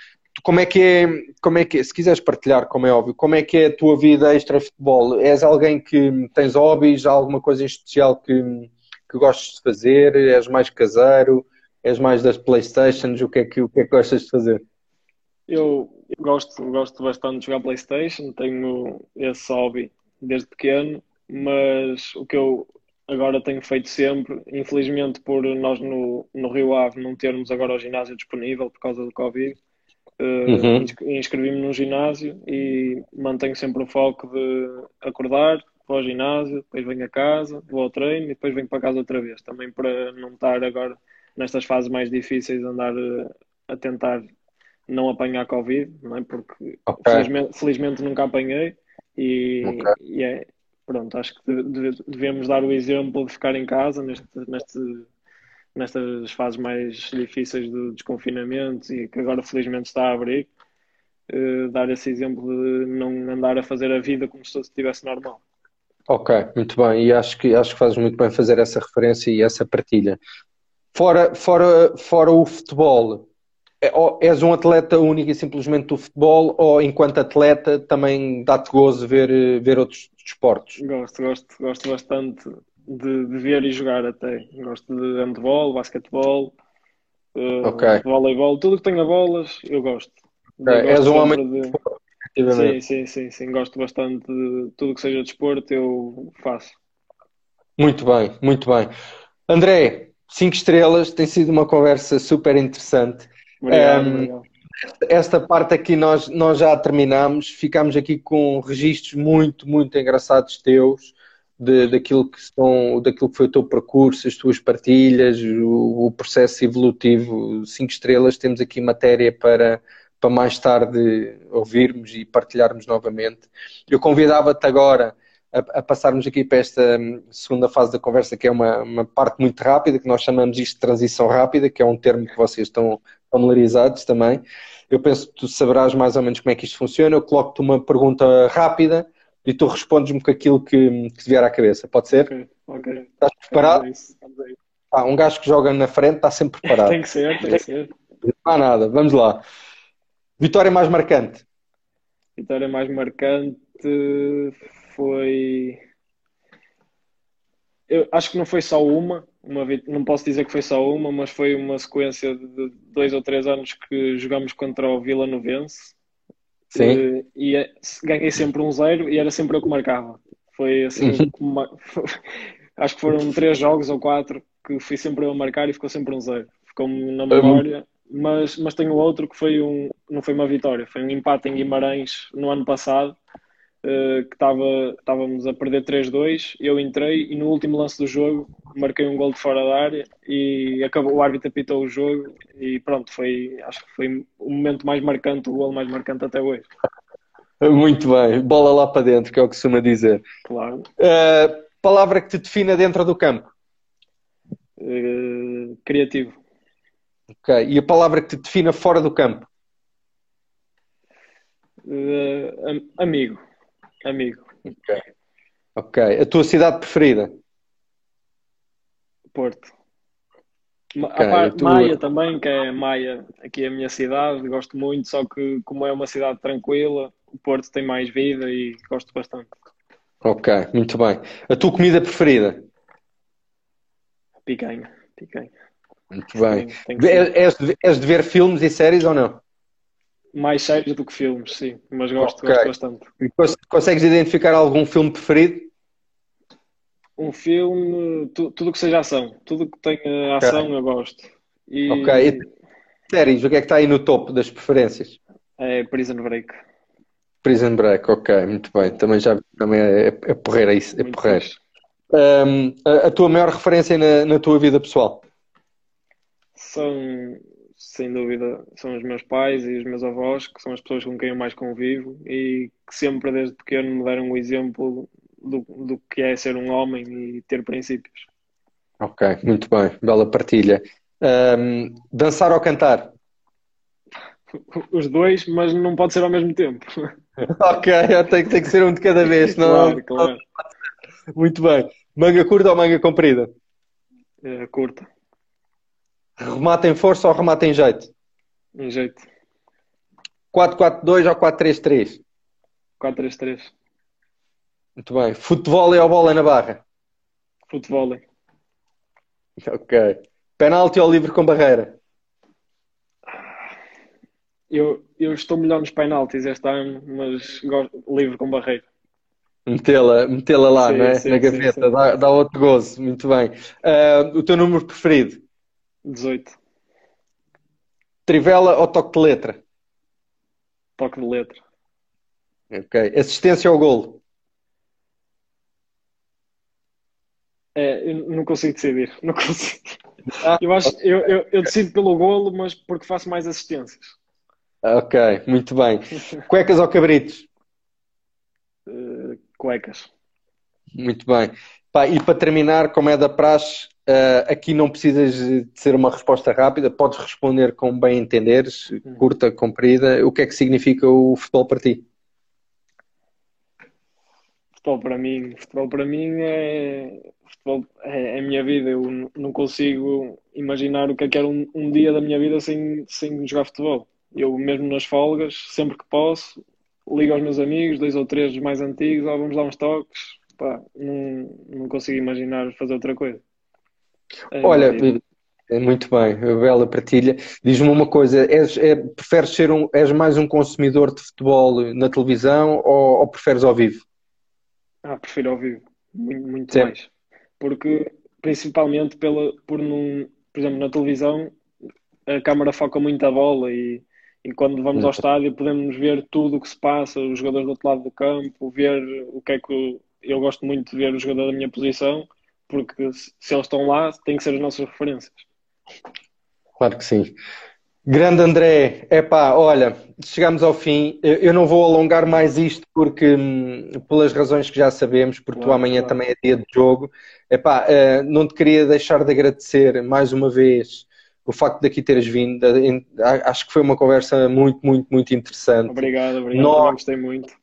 como é que é, como é que é, se quiseres partilhar, como é óbvio, como é que é a tua vida extra-futebol? És alguém que tens hobbies, alguma coisa em especial que, que gostes de fazer? És mais caseiro? És mais das Playstations? O que é que, o que, é que gostas de fazer?
Eu gosto, gosto bastante de jogar Playstation, tenho esse hobby desde pequeno, mas o que eu agora tenho feito sempre, infelizmente por nós no, no Rio Ave não termos agora o ginásio disponível por causa do Covid, uhum. inscrevi-me num ginásio e mantenho sempre o foco de acordar, vou ao ginásio, depois venho a casa, vou ao treino e depois venho para casa outra vez. Também para não estar agora nestas fases mais difíceis, andar eh, a tentar não apanhar Covid, não é? porque okay. felizmente, felizmente, nunca apanhei e, okay. e, é pronto, acho que devemos dar o exemplo de ficar em casa neste, neste nestas fases mais difíceis do desconfinamento e que agora felizmente está a abrir, uh, dar esse exemplo de não andar a fazer a vida como se estivesse normal.
Ok, muito bem, e acho que, acho que fazes muito bem fazer essa referência e essa partilha. Fora, fora, fora o futebol, és um atleta único e simplesmente do futebol ou enquanto atleta também dá-te gozo ver, ver outros desportos?
Gosto, gosto, gosto bastante de, de ver e jogar até. Gosto de handball, basquetebol, uh, okay. voleibol, tudo que tenha bolas, eu gosto.
Okay. Eu És um homem de...
Sim, sim, sim, sim, gosto bastante de tudo que seja desporto, eu faço.
Muito bem, muito bem. André, cinco estrelas, tem sido uma conversa super interessante.
Obrigado, um, obrigado.
Esta parte aqui nós, nós já terminamos, ficamos aqui com registros muito, muito engraçados teus, de, daquilo, que são, daquilo que foi o teu percurso, as tuas partilhas, o, o processo evolutivo, cinco estrelas, temos aqui matéria para, para mais tarde ouvirmos e partilharmos novamente. Eu convidava-te agora a, a, passarmos aqui para esta hum, segunda fase da conversa, que é uma, uma parte muito rápida, que nós chamamos isto de transição rápida, que é um termo que vocês estão familiarizados também. Eu penso que tu saberás mais ou menos como é que isto funciona. Eu coloco-te uma pergunta rápida e tu respondes-me com aquilo que, que te vier à cabeça. Pode ser?
Ok.
Estás preparado? Ah, um gajo que joga na frente está sempre preparado.
tem que ser, tem que ser.
Não há nada. Vamos lá. Vitória mais marcante?
Vitória mais marcante foi. Eu acho que não foi só uma, uma, não posso dizer que foi só uma, mas foi uma sequência de dois ou três anos que jogamos contra o Vila Novense.
Sim.
E, e é, ganhei sempre um zero e era sempre eu que marcava. Foi assim, uma, [laughs] acho que foram três jogos ou quatro que fui sempre eu a marcar e ficou sempre um zero. Ficou-me na memória. Mas, mas tenho outro que foi um, não foi uma vitória, foi um empate em Guimarães no ano passado uh, que estava, estávamos a perder 3-2, eu entrei e no último lance do jogo marquei um gol de fora da área e acabou, o árbitro apitou o jogo e pronto, foi, acho que foi o momento mais marcante, o gol mais marcante até hoje.
Muito bem, bola lá para dentro, que é o que costuma dizer.
Claro.
Uh, palavra que te defina dentro do campo?
Uh, criativo.
Ok, e a palavra que te defina fora do campo?
Uh, amigo. Amigo.
Ok. Ok. A tua cidade preferida?
Porto. Okay, a tua... Maia também, que é Maia, aqui é a minha cidade, gosto muito, só que como é uma cidade tranquila, o Porto tem mais vida e gosto bastante.
Ok, muito bem. A tua comida preferida?
Picanha, picanha.
Muito bem. és, de, és de ver filmes e séries ou não?
Mais séries do que filmes, sim, mas gosto, okay. gosto bastante. E
consegues identificar algum filme preferido?
Um filme, tu, tudo que seja ação, tudo que tenha ação okay. eu gosto.
E... Ok, e séries, o que é que está aí no topo das preferências?
É Prison Break.
Prison Break, ok, muito bem. Também já também é, é, é porreiro, é, é porreiro. Um, a, a, tua maior referência na, na tua vida pessoal?
São sem dúvida, são os meus pais e os meus avós, que são as pessoas com quem eu mais convivo e que sempre, desde pequeno, me deram um exemplo do, do que é ser um homem e ter princípios.
Ok, muito bem, bela partilha. Um, dançar ou cantar?
Os dois, mas não pode ser ao mesmo tempo. [laughs]
ok, tem, tem que ser um de cada vez, [laughs] não?
Claro, claro.
Muito bem. Manga curta ou manga comprida?
É, curta.
Remata em força ou remata em jeito?
Em jeito.
4-4-2 ou 4-3-3?
4-3-3.
Muito bem. Futebol ou bola na barra?
Futebol.
Ok. Penalti ou livre com barreira?
Eu, eu estou melhor nos penaltis este ano, mas gosto, livre com barreira.
Metê-la metê lá, sim, não é? Sim, na gaveta, sim, dá, dá outro gozo. Muito bem. Uh, o teu número preferido?
18.
Trivela ou toque de letra?
Toque de letra.
Ok. Assistência ao golo?
É, eu não consigo decidir. [laughs] Não consigo. Ah, eu, acho, eu, eu, eu, decido pelo golo, mas porque faço mais assistências.
Ok, muito bem. Cuecas ou cabritos?
Uh, cuecas.
Muito bem. Pá, e para terminar, como é da praxe, Uh, aqui não precisas de ser uma resposta rápida, podes responder como bem entenderes, uhum. curta, comprida. O que é que significa o futebol para ti?
futebol para mim, futebol para mim é, futebol é, é a minha vida. Eu não consigo imaginar o que é que era um, um dia da minha vida sem, sem jogar futebol. Eu mesmo nas folgas, sempre que posso, ligo aos meus amigos, dois ou três mais antigos, oh, vamos dar uns toques. Pá, não, não consigo imaginar fazer outra coisa.
É Olha, é muito bem, bela partilha. Diz-me uma coisa, és, é, preferes ser um, és mais um consumidor de futebol na televisão ou, ou preferes ao vivo?
Ah, prefiro ao vivo, muito, muito mais. Porque, principalmente pela, por, num, por exemplo, na televisão, a câmara foca muito a bola e, e quando vamos ao estádio podemos ver tudo o que se passa, os jogadores do outro lado do campo, ver o que é que eu gosto muito de ver o jogador da minha posição, porque se eles estão lá, tem que ser as nossas referências.
Claro que sim. Grande André, é pá, olha, chegamos ao fim. Eu não vou alongar mais isto porque, hum, pelas razões que já sabemos, porque claro, tu amanhã claro. também é dia de jogo. É pá, uh, não te queria deixar de agradecer mais uma vez o facto de aqui teres vindo. Acho que foi uma conversa muito, muito, muito interessante.
Obrigado, obrigado. Nós, gostei muito.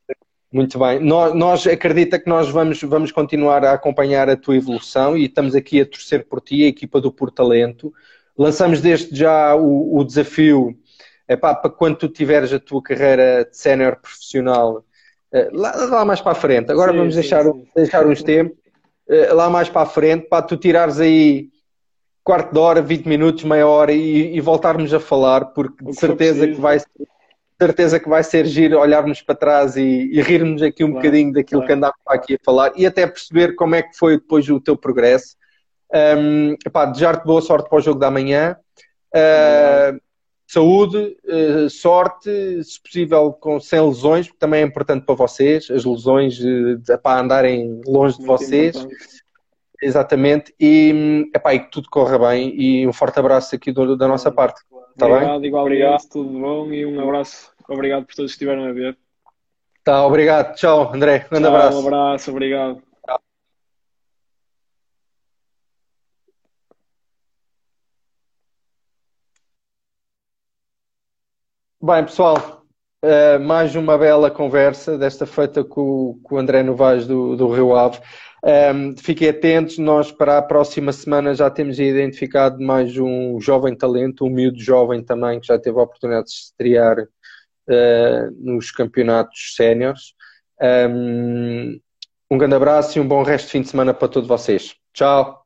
Muito bem. Nós, nós, acredita que nós vamos, vamos continuar a acompanhar a tua evolução e estamos aqui a torcer por ti, a equipa do Por Talento. Lançamos desde já o, o desafio epá, para quando tu tiveres a tua carreira de sénior profissional eh, lá, lá, mais para a frente. Agora sim, vamos sim, deixar, sim. deixar uns tempos eh, lá mais para a frente para tu tirares aí quarto de hora, 20 minutos, meia hora e, e voltarmos a falar, porque de certeza que vai ser certeza que vai ser giro olharmos para trás e, e rirmos aqui um claro, bocadinho daquilo claro. que andávamos aqui a falar e até perceber como é que foi depois o teu progresso. Um, desejar-te boa sorte para o jogo da manhã. Uh, saúde, uh, sorte, se possível com, sem lesões, porque também é importante para vocês, as lesões uh, para andarem longe de vocês. Importante. Exatamente, e, epá, e que tudo corra bem e um forte abraço aqui do, da nossa parte.
Tá obrigado, bem? igualmente, obrigado. tudo bom e um abraço. Obrigado por todos que estiveram a ver.
Tá, obrigado. Tchau, André. Um grande abraço.
Um abraço, obrigado.
Bem, pessoal, uh, mais uma bela conversa, desta feita com, com o André Novaes do, do Rio Ave. Um, fiquem atentos, nós para a próxima semana já temos identificado mais um jovem talento, um miúdo jovem também, que já teve a oportunidade de se estrear uh, nos campeonatos séniores. Um, um grande abraço e um bom resto de fim de semana para todos vocês. Tchau!